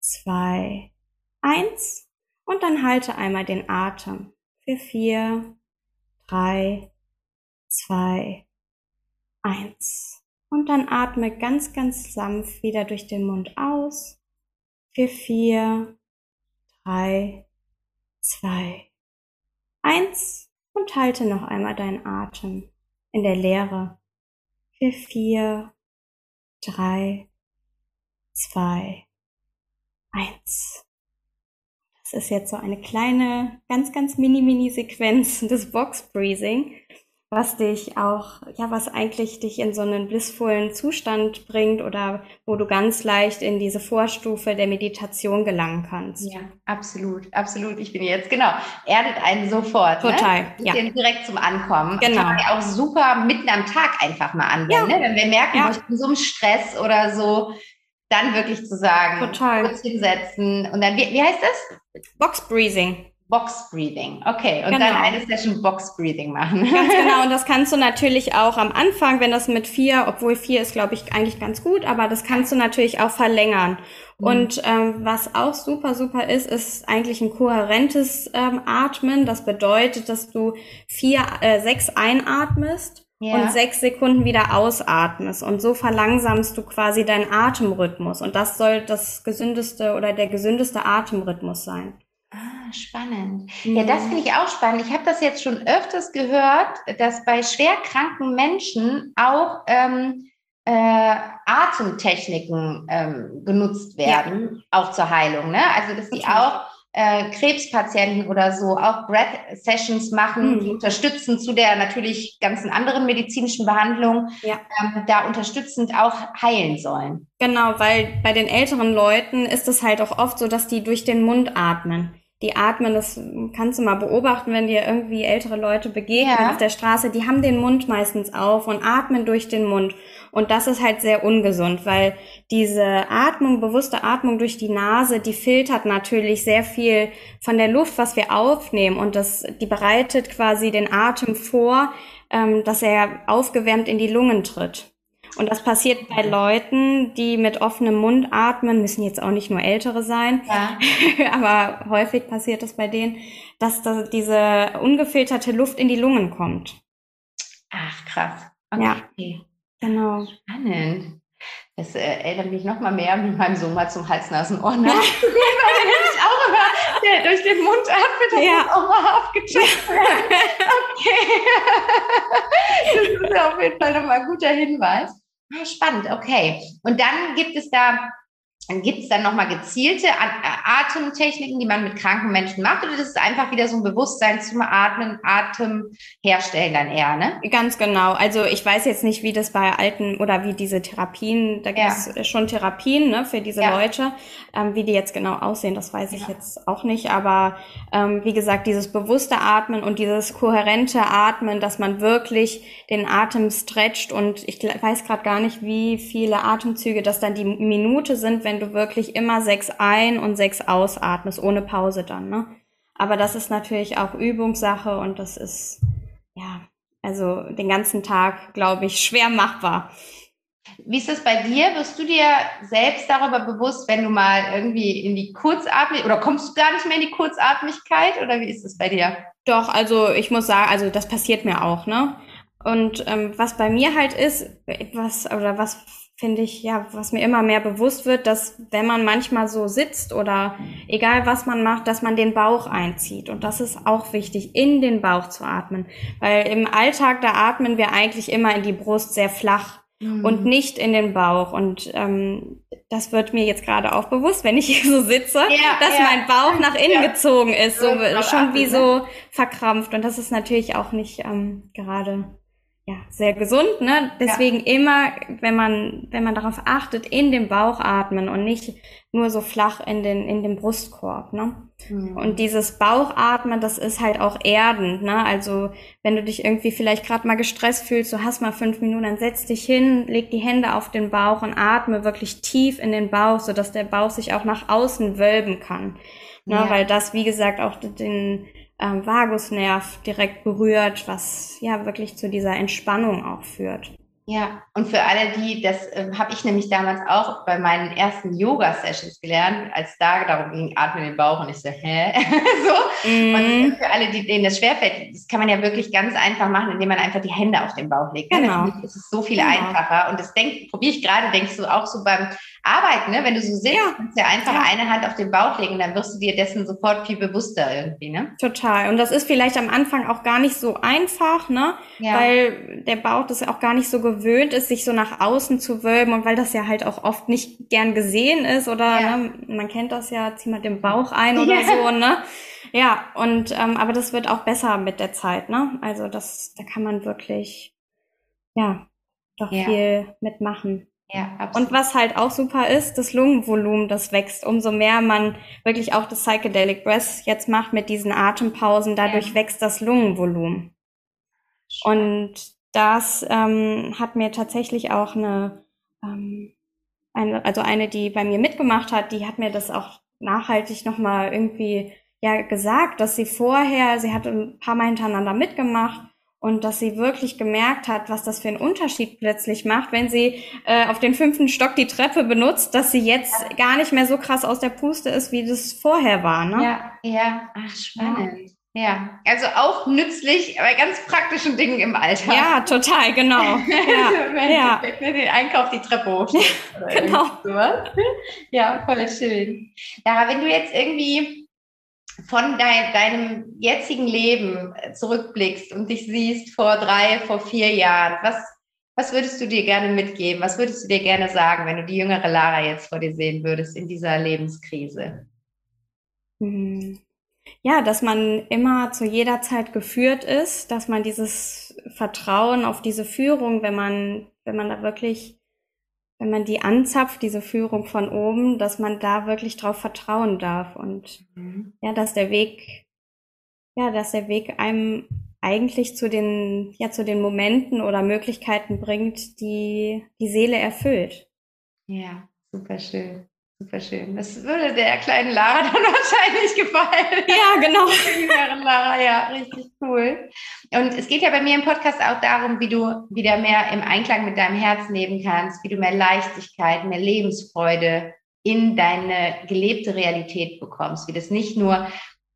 zwei, eins. Und dann halte einmal den Atem für vier, drei, zwei, eins. Und dann atme ganz, ganz sanft wieder durch den Mund aus. Für vier, drei, zwei, eins. Und halte noch einmal deinen Atem in der Leere. Für vier, drei, zwei, eins. Das ist jetzt so eine kleine, ganz, ganz mini, mini Sequenz des Box Breathing was dich auch, ja, was eigentlich dich in so einen blissvollen Zustand bringt oder wo du ganz leicht in diese Vorstufe der Meditation gelangen kannst. Ja, absolut, absolut. Ich bin jetzt, genau, erdet einen sofort. Ne? Total, ne? ja. Direkt zum Ankommen. Genau. Kann man ja auch super mitten am Tag einfach mal anwenden. Ja. Ne? Wenn wir merken, ja. ich bin so im Stress oder so, dann wirklich zu sagen, Total. kurz hinsetzen und dann, wie, wie heißt das? Box Breathing. Box Breathing. Okay, und genau. dann eine Session Box Breathing machen. Ganz genau, und das kannst du natürlich auch am Anfang, wenn das mit vier, obwohl vier ist, glaube ich, eigentlich ganz gut, aber das kannst du natürlich auch verlängern. Mhm. Und ähm, was auch super, super ist, ist eigentlich ein kohärentes ähm, Atmen. Das bedeutet, dass du vier, äh, sechs einatmest ja. und sechs Sekunden wieder ausatmest. Und so verlangsamst du quasi deinen Atemrhythmus. Und das soll das gesündeste oder der gesündeste Atemrhythmus sein. Spannend. Mhm. Ja, das finde ich auch spannend. Ich habe das jetzt schon öfters gehört, dass bei schwerkranken Menschen auch ähm, äh, Atemtechniken ähm, genutzt werden, ja. auch zur Heilung. Ne? Also, dass sie auch äh, Krebspatienten oder so auch Breath Sessions machen, mhm. die unterstützen zu der natürlich ganzen anderen medizinischen Behandlung, ja. ähm, da unterstützend auch heilen sollen. Genau, weil bei den älteren Leuten ist es halt auch oft so, dass die durch den Mund atmen die atmen, das kannst du mal beobachten, wenn dir irgendwie ältere Leute begegnen ja. auf der Straße, die haben den Mund meistens auf und atmen durch den Mund. Und das ist halt sehr ungesund, weil diese Atmung, bewusste Atmung durch die Nase, die filtert natürlich sehr viel von der Luft, was wir aufnehmen. Und das, die bereitet quasi den Atem vor, ähm, dass er aufgewärmt in die Lungen tritt. Und das passiert bei Leuten, die mit offenem Mund atmen, müssen jetzt auch nicht nur ältere sein, ja. aber häufig passiert es bei denen, dass da diese ungefilterte Luft in die Lungen kommt. Ach, krass. Okay. Ja, genau. Spannend. Das äh, erinnert mich noch mal mehr, wie meinem Sohn mal zum Hals-Nasen-Ohr ja. ich auch immer, der durch den Mund atmet, das ja. auch mal aufgecheckt Okay. das ist auf jeden Fall nochmal ein guter Hinweis. Ah, spannend, okay. Und dann gibt es da Gibt es dann nochmal gezielte Atemtechniken, die man mit kranken Menschen macht? Oder das ist einfach wieder so ein Bewusstsein zum Atmen, Atem herstellen dann eher, ne? Ganz genau. Also ich weiß jetzt nicht, wie das bei alten oder wie diese Therapien, da gibt es ja. schon Therapien ne, für diese ja. Leute. Ähm, wie die jetzt genau aussehen, das weiß ich ja. jetzt auch nicht. Aber ähm, wie gesagt, dieses bewusste Atmen und dieses kohärente Atmen, dass man wirklich den Atem stretcht und ich weiß gerade gar nicht, wie viele Atemzüge das dann die Minute sind, wenn wenn du wirklich immer sechs ein und sechs ausatmest, ohne Pause dann, ne? Aber das ist natürlich auch Übungssache und das ist, ja, also den ganzen Tag, glaube ich, schwer machbar. Wie ist das bei dir? Wirst du dir selbst darüber bewusst, wenn du mal irgendwie in die Kurzatmigkeit oder kommst du gar nicht mehr in die Kurzatmigkeit oder wie ist das bei dir? Doch, also ich muss sagen, also das passiert mir auch, ne? Und ähm, was bei mir halt ist, was oder was finde ich, ja, was mir immer mehr bewusst wird, dass wenn man manchmal so sitzt oder egal was man macht, dass man den Bauch einzieht. Und das ist auch wichtig, in den Bauch zu atmen. Weil im Alltag, da atmen wir eigentlich immer in die Brust sehr flach mhm. und nicht in den Bauch. Und ähm, das wird mir jetzt gerade auch bewusst, wenn ich hier so sitze, ja, dass ja. mein Bauch nach innen ja. gezogen ist, so schon wie so verkrampft. Und das ist natürlich auch nicht ähm, gerade ja, sehr gesund, ne? Deswegen ja. immer, wenn man, wenn man darauf achtet, in den Bauch atmen und nicht nur so flach in den, in den Brustkorb, ne? Mhm. Und dieses Bauchatmen, das ist halt auch erdend, ne? Also, wenn du dich irgendwie vielleicht gerade mal gestresst fühlst, du hast mal fünf Minuten, dann setz dich hin, leg die Hände auf den Bauch und atme wirklich tief in den Bauch, so dass der Bauch sich auch nach außen wölben kann. Ne? Ja. Weil das, wie gesagt, auch den, ähm, Vagusnerv direkt berührt, was ja wirklich zu dieser Entspannung auch führt. Ja, und für alle die, das äh, habe ich nämlich damals auch bei meinen ersten Yoga-Sessions gelernt, als da darum ging, atme den Bauch und ich so, hä? so. Mm. Und für alle, die, denen das schwerfällt, das kann man ja wirklich ganz einfach machen, indem man einfach die Hände auf den Bauch legt. Genau. Das ist so viel genau. einfacher. Und das denk, probiere ich gerade, denkst du auch so beim Arbeiten, ne? Wenn du so sitzt, ja. kannst du ja einfach ja. eine Hand auf den Bauch legen, dann wirst du dir dessen sofort viel bewusster irgendwie, ne? Total. Und das ist vielleicht am Anfang auch gar nicht so einfach, ne? Ja. Weil der Bauch das auch gar nicht so gewöhnt ist, sich so nach außen zu wölben und weil das ja halt auch oft nicht gern gesehen ist oder ja. ne, man kennt das ja, zieh mal den Bauch ein oder so, ne? Ja, und ähm, aber das wird auch besser mit der Zeit, ne? Also das, da kann man wirklich, ja, doch viel mitmachen. Ja, absolut. Und was halt auch super ist, das Lungenvolumen, das wächst. Umso mehr man wirklich auch das Psychedelic Breath jetzt macht mit diesen Atempausen, dadurch ja. wächst das Lungenvolumen. Und das ähm, hat mir tatsächlich auch eine, ähm, eine, also eine, die bei mir mitgemacht hat, die hat mir das auch nachhaltig nochmal irgendwie ja gesagt, dass sie vorher, sie hat ein paar Mal hintereinander mitgemacht und dass sie wirklich gemerkt hat, was das für einen Unterschied plötzlich macht, wenn sie äh, auf den fünften Stock die Treppe benutzt, dass sie jetzt ja. gar nicht mehr so krass aus der Puste ist, wie das vorher war. Ne? Ja, ja, ach spannend. Ja. ja. also auch nützlich bei ganz praktischen Dingen im Alltag. Ja, total, genau. Ja, wenn, ja. wenn den Einkauf die Treppe hoch. genau. Ja, voll schön. Lara, wenn du jetzt irgendwie von dein, deinem jetzigen Leben zurückblickst und dich siehst vor drei, vor vier Jahren, was, was würdest du dir gerne mitgeben? Was würdest du dir gerne sagen, wenn du die jüngere Lara jetzt vor dir sehen würdest in dieser Lebenskrise? Hm. Ja, dass man immer zu jeder Zeit geführt ist, dass man dieses Vertrauen auf diese Führung, wenn man, wenn man da wirklich wenn man die anzapft, diese Führung von oben, dass man da wirklich drauf vertrauen darf und mhm. ja, dass der Weg, ja, dass der Weg einem eigentlich zu den, ja, zu den Momenten oder Möglichkeiten bringt, die die Seele erfüllt. Ja, super schön. Super schön. Das würde der kleinen Lara dann wahrscheinlich gefallen. Ja, genau. Der Lara, ja, richtig cool. Und es geht ja bei mir im Podcast auch darum, wie du wieder mehr im Einklang mit deinem Herz leben kannst, wie du mehr Leichtigkeit, mehr Lebensfreude in deine gelebte Realität bekommst, wie das nicht nur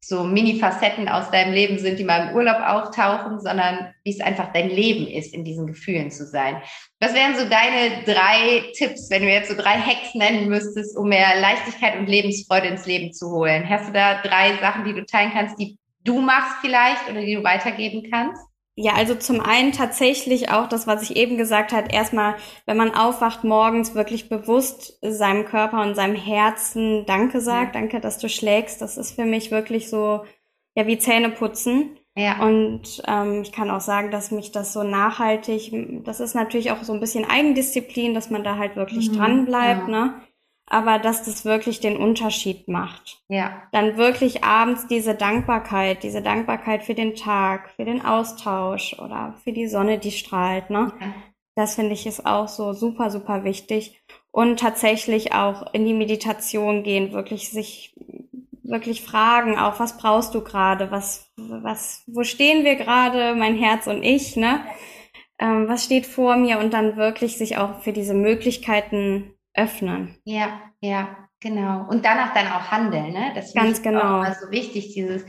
so Mini-Facetten aus deinem Leben sind, die mal im Urlaub auftauchen, sondern wie es einfach dein Leben ist, in diesen Gefühlen zu sein. Was wären so deine drei Tipps, wenn du jetzt so drei Hacks nennen müsstest, um mehr Leichtigkeit und Lebensfreude ins Leben zu holen? Hast du da drei Sachen, die du teilen kannst, die du machst vielleicht oder die du weitergeben kannst? Ja, also zum einen tatsächlich auch das, was ich eben gesagt habe, erstmal, wenn man aufwacht morgens, wirklich bewusst seinem Körper und seinem Herzen Danke sagt, ja. danke, dass du schlägst. Das ist für mich wirklich so, ja, wie Zähne putzen. Ja. Und ähm, ich kann auch sagen, dass mich das so nachhaltig, das ist natürlich auch so ein bisschen Eigendisziplin, dass man da halt wirklich mhm, dran bleibt, ja. ne? Aber dass das wirklich den Unterschied macht. Ja. Dann wirklich abends diese Dankbarkeit, diese Dankbarkeit für den Tag, für den Austausch oder für die Sonne, die strahlt, ne? Ja. Das finde ich ist auch so super, super wichtig. Und tatsächlich auch in die Meditation gehen, wirklich sich wirklich fragen, auch was brauchst du gerade, was, was, wo stehen wir gerade, mein Herz und ich, ne? Ähm, was steht vor mir und dann wirklich sich auch für diese Möglichkeiten öffnen. Ja, ja, genau. Und danach dann auch handeln, ne? Das Ganz genau. Auch so wichtig, dieses,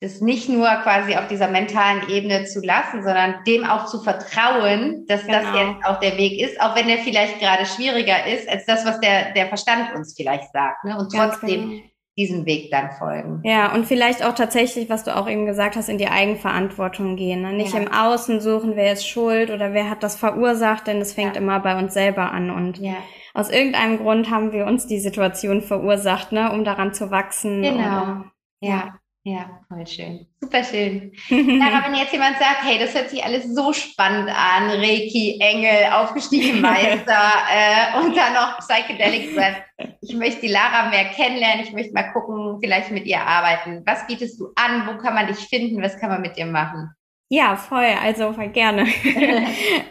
das nicht nur quasi auf dieser mentalen Ebene zu lassen, sondern dem auch zu vertrauen, dass genau. das jetzt auch der Weg ist, auch wenn der vielleicht gerade schwieriger ist als das, was der, der Verstand uns vielleicht sagt, ne? Und trotzdem genau. diesem Weg dann folgen. Ja, und vielleicht auch tatsächlich, was du auch eben gesagt hast, in die Eigenverantwortung gehen. Ne? Nicht ja. im Außen suchen, wer ist schuld oder wer hat das verursacht, denn es fängt ja. immer bei uns selber an und ja aus irgendeinem Grund haben wir uns die Situation verursacht, ne, um daran zu wachsen. Genau. Oder, ja. Ja, voll schön. Super schön. Lara, wenn jetzt jemand sagt, hey, das hört sich alles so spannend an, Reiki, Engel, aufgestiegen Meister äh, und dann noch Psychedelic Breath. Ich möchte die Lara mehr kennenlernen, ich möchte mal gucken, vielleicht mit ihr arbeiten. Was bietest du an? Wo kann man dich finden? Was kann man mit dir machen? Ja, voll, also voll gerne.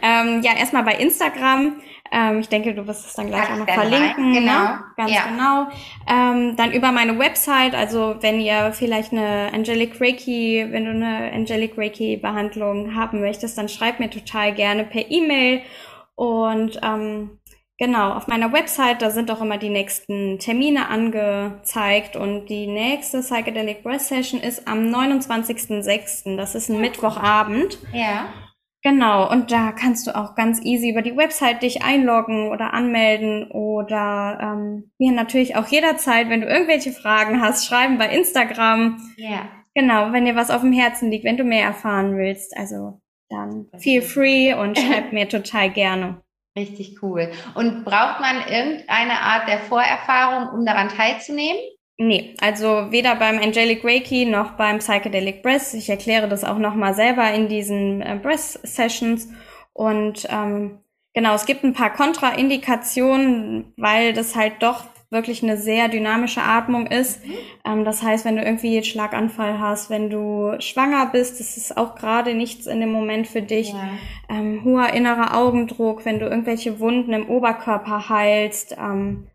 ähm, ja, erstmal bei Instagram ähm, ich denke, du wirst es dann gleich Ach, auch noch verlinken. Ne? Genau. Ne? Ganz ja. genau. Ähm, dann über meine Website, also wenn ihr vielleicht eine Angelic Reiki, wenn du eine Angelic Reiki Behandlung haben möchtest, dann schreib mir total gerne per E-Mail. Und ähm, Genau, auf meiner Website, da sind auch immer die nächsten Termine angezeigt und die nächste Psychedelic Breath Session ist am 29.06. Das ist ein Mittwochabend. Ja. Genau, und da kannst du auch ganz easy über die Website dich einloggen oder anmelden oder ähm, mir natürlich auch jederzeit, wenn du irgendwelche Fragen hast, schreiben bei Instagram. Ja. Genau, wenn dir was auf dem Herzen liegt, wenn du mehr erfahren willst. Also dann feel free und schreib mir total gerne. Richtig cool. Und braucht man irgendeine Art der Vorerfahrung, um daran teilzunehmen? Nee, also weder beim Angelic Reiki noch beim Psychedelic Breath. Ich erkläre das auch nochmal selber in diesen äh, Breath Sessions. Und ähm, genau, es gibt ein paar Kontraindikationen, weil das halt doch wirklich eine sehr dynamische Atmung ist. Mhm. Ähm, das heißt, wenn du irgendwie einen Schlaganfall hast, wenn du schwanger bist, das ist auch gerade nichts in dem Moment für dich. Ja. Ähm, hoher innerer Augendruck, wenn du irgendwelche Wunden im Oberkörper heilst. Ähm,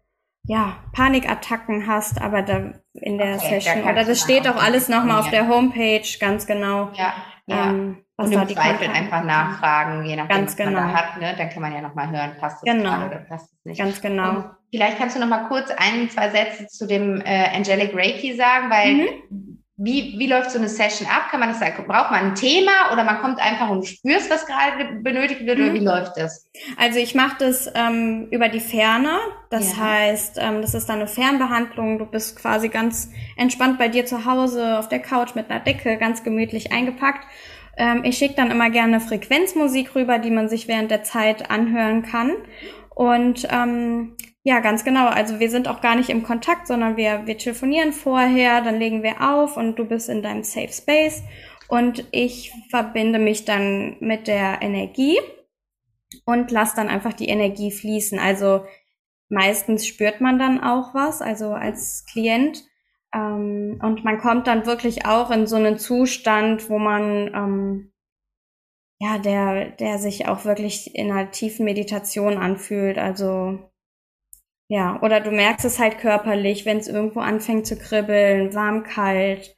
ja, Panikattacken hast, aber da in der okay, Session, da oder das steht auch alles nochmal auf der Homepage, ganz genau. Ja, ja. Ähm, und im Zweifel einfach nachfragen, je nachdem, ganz was genau. man da hat, ne? dann kann man ja nochmal hören, passt das genau. oder passt es nicht. Ganz genau. Und vielleicht kannst du nochmal kurz ein, zwei Sätze zu dem äh, Angelic Reiki sagen, weil mhm. Wie, wie läuft so eine Session ab? Kann man das sagen? Braucht man ein Thema oder man kommt einfach und spürst, was gerade benötigt wird? Mhm. Oder wie läuft das? Also ich mache das ähm, über die Ferne. Das ja. heißt, ähm, das ist dann eine Fernbehandlung. Du bist quasi ganz entspannt bei dir zu Hause auf der Couch mit einer Decke, ganz gemütlich eingepackt. Ähm, ich schicke dann immer gerne Frequenzmusik rüber, die man sich während der Zeit anhören kann. Und ähm, ja, ganz genau. Also wir sind auch gar nicht im Kontakt, sondern wir, wir telefonieren vorher, dann legen wir auf und du bist in deinem Safe Space und ich verbinde mich dann mit der Energie und lass dann einfach die Energie fließen. Also meistens spürt man dann auch was, also als Klient. Ähm, und man kommt dann wirklich auch in so einen Zustand, wo man ähm, ja, der, der sich auch wirklich in einer tiefen Meditation anfühlt. Also ja, oder du merkst es halt körperlich, wenn es irgendwo anfängt zu kribbeln, warm, kalt.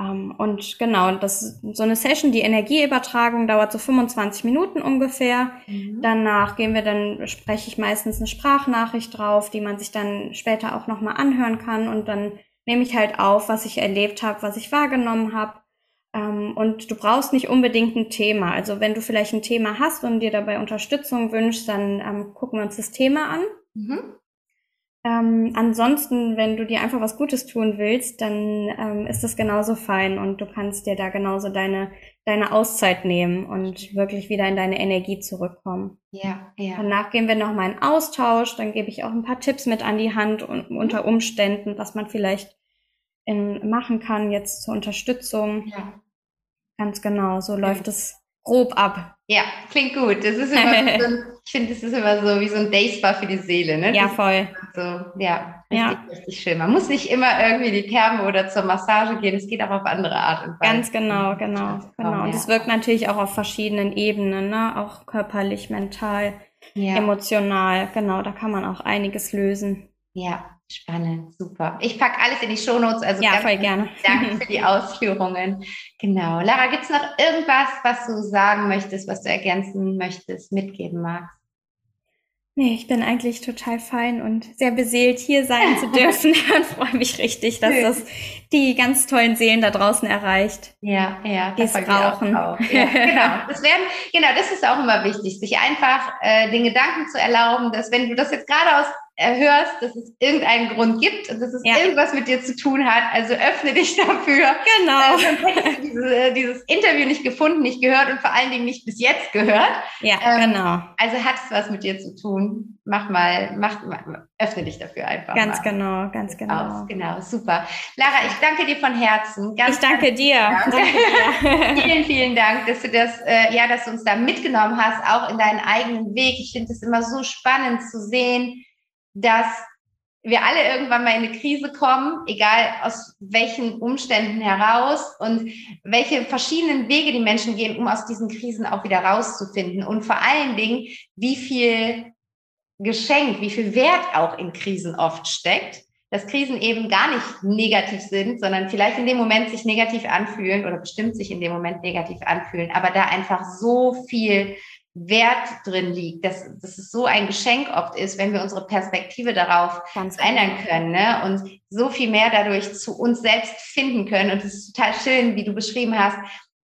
Ähm, und genau, das so eine Session, die Energieübertragung dauert so 25 Minuten ungefähr. Mhm. Danach gehen wir dann, spreche ich meistens eine Sprachnachricht drauf, die man sich dann später auch nochmal anhören kann. Und dann nehme ich halt auf, was ich erlebt habe, was ich wahrgenommen habe. Ähm, und du brauchst nicht unbedingt ein Thema. Also wenn du vielleicht ein Thema hast und dir dabei Unterstützung wünschst, dann ähm, gucken wir uns das Thema an. Mhm. Ähm, ansonsten, wenn du dir einfach was Gutes tun willst, dann ähm, ist das genauso fein und du kannst dir da genauso deine, deine Auszeit nehmen und wirklich wieder in deine Energie zurückkommen. Ja, ja. Danach gehen wir nochmal in Austausch, dann gebe ich auch ein paar Tipps mit an die Hand und unter Umständen, was man vielleicht in, machen kann jetzt zur Unterstützung. Ja. Ganz genau, so läuft es grob ab. Ja, klingt gut. Das ist immer so ich finde, das ist immer so wie so ein Dayspa für die Seele, ne? Ja, voll. So, ja, richtig, ja. richtig schön. Man muss nicht immer irgendwie die Therme oder zur Massage gehen. Es geht auch auf andere Art und Weise. Ganz genau, genau, genau. Und es wirkt natürlich auch auf verschiedenen Ebenen, ne? Auch körperlich, mental, ja. emotional. Genau, da kann man auch einiges lösen. Ja, Spannend, super. Ich packe alles in die Shownotes. Also ja, voll gerne. Danke für die Ausführungen. Genau. Lara, gibt es noch irgendwas, was du sagen möchtest, was du ergänzen möchtest, mitgeben magst? Nee, ich bin eigentlich total fein und sehr beseelt, hier sein zu dürfen und freue mich richtig, dass das die ganz tollen Seelen da draußen erreicht. Ja, ja, die es brauchen. Auch, auch. Ja, genau. Das werden, genau, das ist auch immer wichtig, sich einfach äh, den Gedanken zu erlauben, dass wenn du das jetzt gerade aus hörst, dass es irgendeinen Grund gibt und dass es ja. irgendwas mit dir zu tun hat. Also öffne dich dafür. Genau. Äh, sonst hättest du diese, äh, dieses Interview nicht gefunden, nicht gehört und vor allen Dingen nicht bis jetzt gehört. Ja, ähm, genau. Also hat es was mit dir zu tun. Mach mal, mach, öffne dich dafür einfach. Ganz mal. genau, ganz genau. Aus. Genau, super. Lara, ich danke dir von Herzen. Ganz, ich danke dir. Danke dir. vielen, vielen Dank, dass du das, äh, ja, dass du uns da mitgenommen hast, auch in deinen eigenen Weg. Ich finde es immer so spannend zu sehen, dass wir alle irgendwann mal in eine Krise kommen, egal aus welchen Umständen heraus und welche verschiedenen Wege die Menschen gehen, um aus diesen Krisen auch wieder rauszufinden. Und vor allen Dingen, wie viel Geschenk, wie viel Wert auch in Krisen oft steckt, dass Krisen eben gar nicht negativ sind, sondern vielleicht in dem Moment sich negativ anfühlen oder bestimmt sich in dem Moment negativ anfühlen, aber da einfach so viel Wert drin liegt, dass, dass es so ein Geschenk oft ist, wenn wir unsere Perspektive darauf Ganz genau. können ne? und so viel mehr dadurch zu uns selbst finden können. Und es ist total schön, wie du beschrieben hast,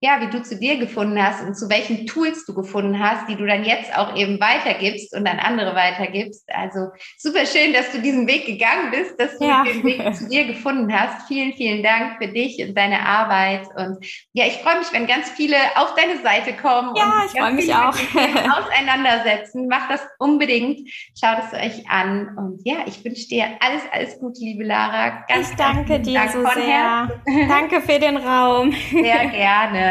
ja, wie du zu dir gefunden hast und zu welchen Tools du gefunden hast, die du dann jetzt auch eben weitergibst und an andere weitergibst. Also super schön, dass du diesen Weg gegangen bist, dass du ja. den Weg zu dir gefunden hast. Vielen, vielen Dank für dich und deine Arbeit. Und ja, ich freue mich, wenn ganz viele auf deine Seite kommen ja, und ich freue mich auch. auseinandersetzen. Macht das unbedingt. Schaut es euch an. Und ja, ich wünsche dir alles, alles Gute, liebe Lara. Ganz, ich danke dir Dank so sehr. Danke für den Raum. Sehr gerne.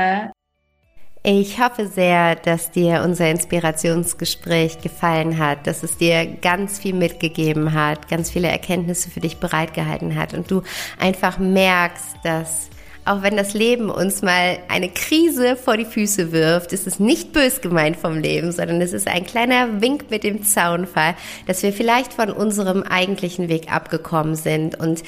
Ich hoffe sehr, dass dir unser Inspirationsgespräch gefallen hat, dass es dir ganz viel mitgegeben hat, ganz viele Erkenntnisse für dich bereitgehalten hat und du einfach merkst, dass auch wenn das Leben uns mal eine Krise vor die Füße wirft, ist es nicht bös gemeint vom Leben, sondern es ist ein kleiner Wink mit dem Zaunfall, dass wir vielleicht von unserem eigentlichen Weg abgekommen sind und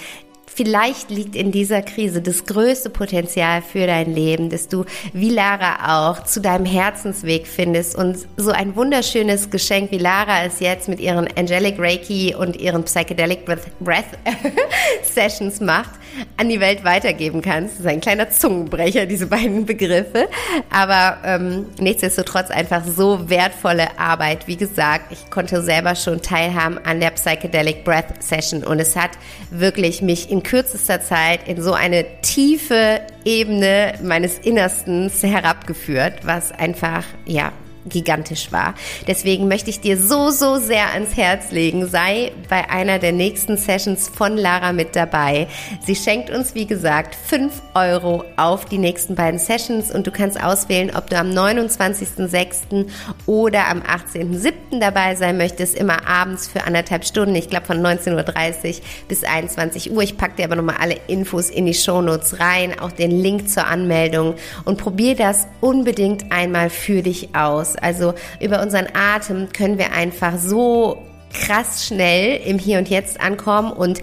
Vielleicht liegt in dieser Krise das größte Potenzial für dein Leben, dass du, wie Lara auch, zu deinem Herzensweg findest. Und so ein wunderschönes Geschenk, wie Lara es jetzt mit ihren Angelic Reiki und ihren Psychedelic Breath Sessions macht, an die Welt weitergeben kannst. Das ist ein kleiner Zungenbrecher, diese beiden Begriffe. Aber ähm, nichtsdestotrotz einfach so wertvolle Arbeit. Wie gesagt, ich konnte selber schon teilhaben an der Psychedelic Breath Session und es hat wirklich mich in kürzester Zeit in so eine tiefe Ebene meines Innerstens herabgeführt, was einfach, ja, gigantisch war. Deswegen möchte ich dir so, so sehr ans Herz legen. Sei bei einer der nächsten Sessions von Lara mit dabei. Sie schenkt uns, wie gesagt, 5 Euro auf die nächsten beiden Sessions und du kannst auswählen, ob du am 29.06. oder am 18.07. dabei sein möchtest. Immer abends für anderthalb Stunden. Ich glaube von 19.30 Uhr bis 21 Uhr. Ich packe dir aber nochmal alle Infos in die Shownotes rein, auch den Link zur Anmeldung und probier das unbedingt einmal für dich aus. Also über unseren Atem können wir einfach so krass schnell im Hier und Jetzt ankommen und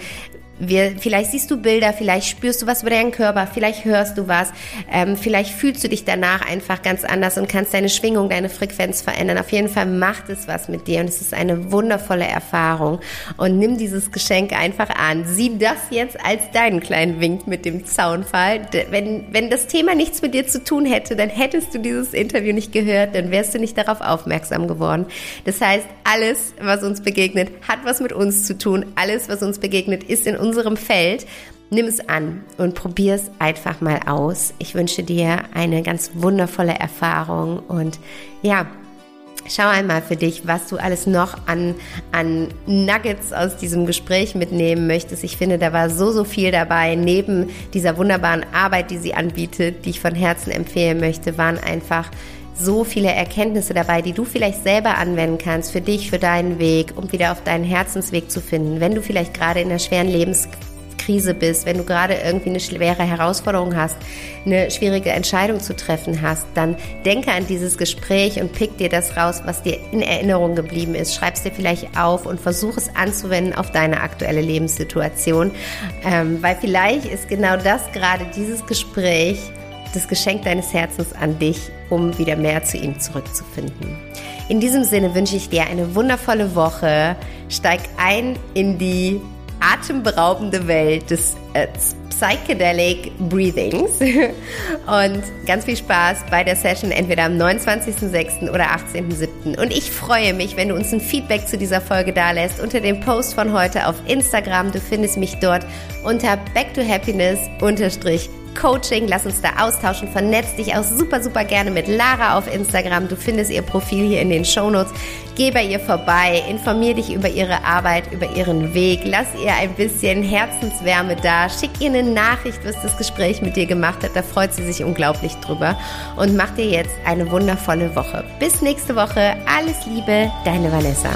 wir, vielleicht siehst du Bilder, vielleicht spürst du was über deinen Körper, vielleicht hörst du was, ähm, vielleicht fühlst du dich danach einfach ganz anders und kannst deine Schwingung, deine Frequenz verändern. Auf jeden Fall macht es was mit dir und es ist eine wundervolle Erfahrung. Und nimm dieses Geschenk einfach an. Sieh das jetzt als deinen kleinen Wink mit dem Zaunfall. Wenn, wenn das Thema nichts mit dir zu tun hätte, dann hättest du dieses Interview nicht gehört, dann wärst du nicht darauf aufmerksam geworden. Das heißt, alles, was uns begegnet, hat was mit uns zu tun. Alles, was uns begegnet, ist in unserem Feld. Nimm es an und probier es einfach mal aus. Ich wünsche dir eine ganz wundervolle Erfahrung und ja, Schau einmal für dich, was du alles noch an, an Nuggets aus diesem Gespräch mitnehmen möchtest. Ich finde, da war so, so viel dabei. Neben dieser wunderbaren Arbeit, die sie anbietet, die ich von Herzen empfehlen möchte, waren einfach so viele Erkenntnisse dabei, die du vielleicht selber anwenden kannst für dich, für deinen Weg, um wieder auf deinen Herzensweg zu finden. Wenn du vielleicht gerade in einer schweren Lebenskrise bist, wenn du gerade irgendwie eine schwere Herausforderung hast, eine schwierige Entscheidung zu treffen hast, dann denke an dieses Gespräch und pick dir das raus, was dir in Erinnerung geblieben ist. Schreib es dir vielleicht auf und versuch es anzuwenden auf deine aktuelle Lebenssituation, ähm, weil vielleicht ist genau das gerade dieses Gespräch, das Geschenk deines Herzens an dich, um wieder mehr zu ihm zurückzufinden. In diesem Sinne wünsche ich dir eine wundervolle Woche. Steig ein in die atemberaubende Welt des äh, Psychedelic Breathings und ganz viel Spaß bei der Session entweder am 29.06. oder 18.07. Und ich freue mich, wenn du uns ein Feedback zu dieser Folge dalässt unter dem Post von heute auf Instagram. Du findest mich dort unter back to Coaching. Lass uns da austauschen. Vernetz dich auch super, super gerne mit Lara auf Instagram. Du findest ihr Profil hier in den Shownotes. Geh bei ihr vorbei, informier dich über ihre Arbeit, über ihren Weg. Lass ihr ein bisschen Herzenswärme da. Schick ihr eine Nachricht, was das Gespräch mit dir gemacht hat. Da freut sie sich unglaublich drüber. Und mach dir jetzt eine wundervolle Woche. Bis nächste Woche. Alles Liebe, deine Vanessa.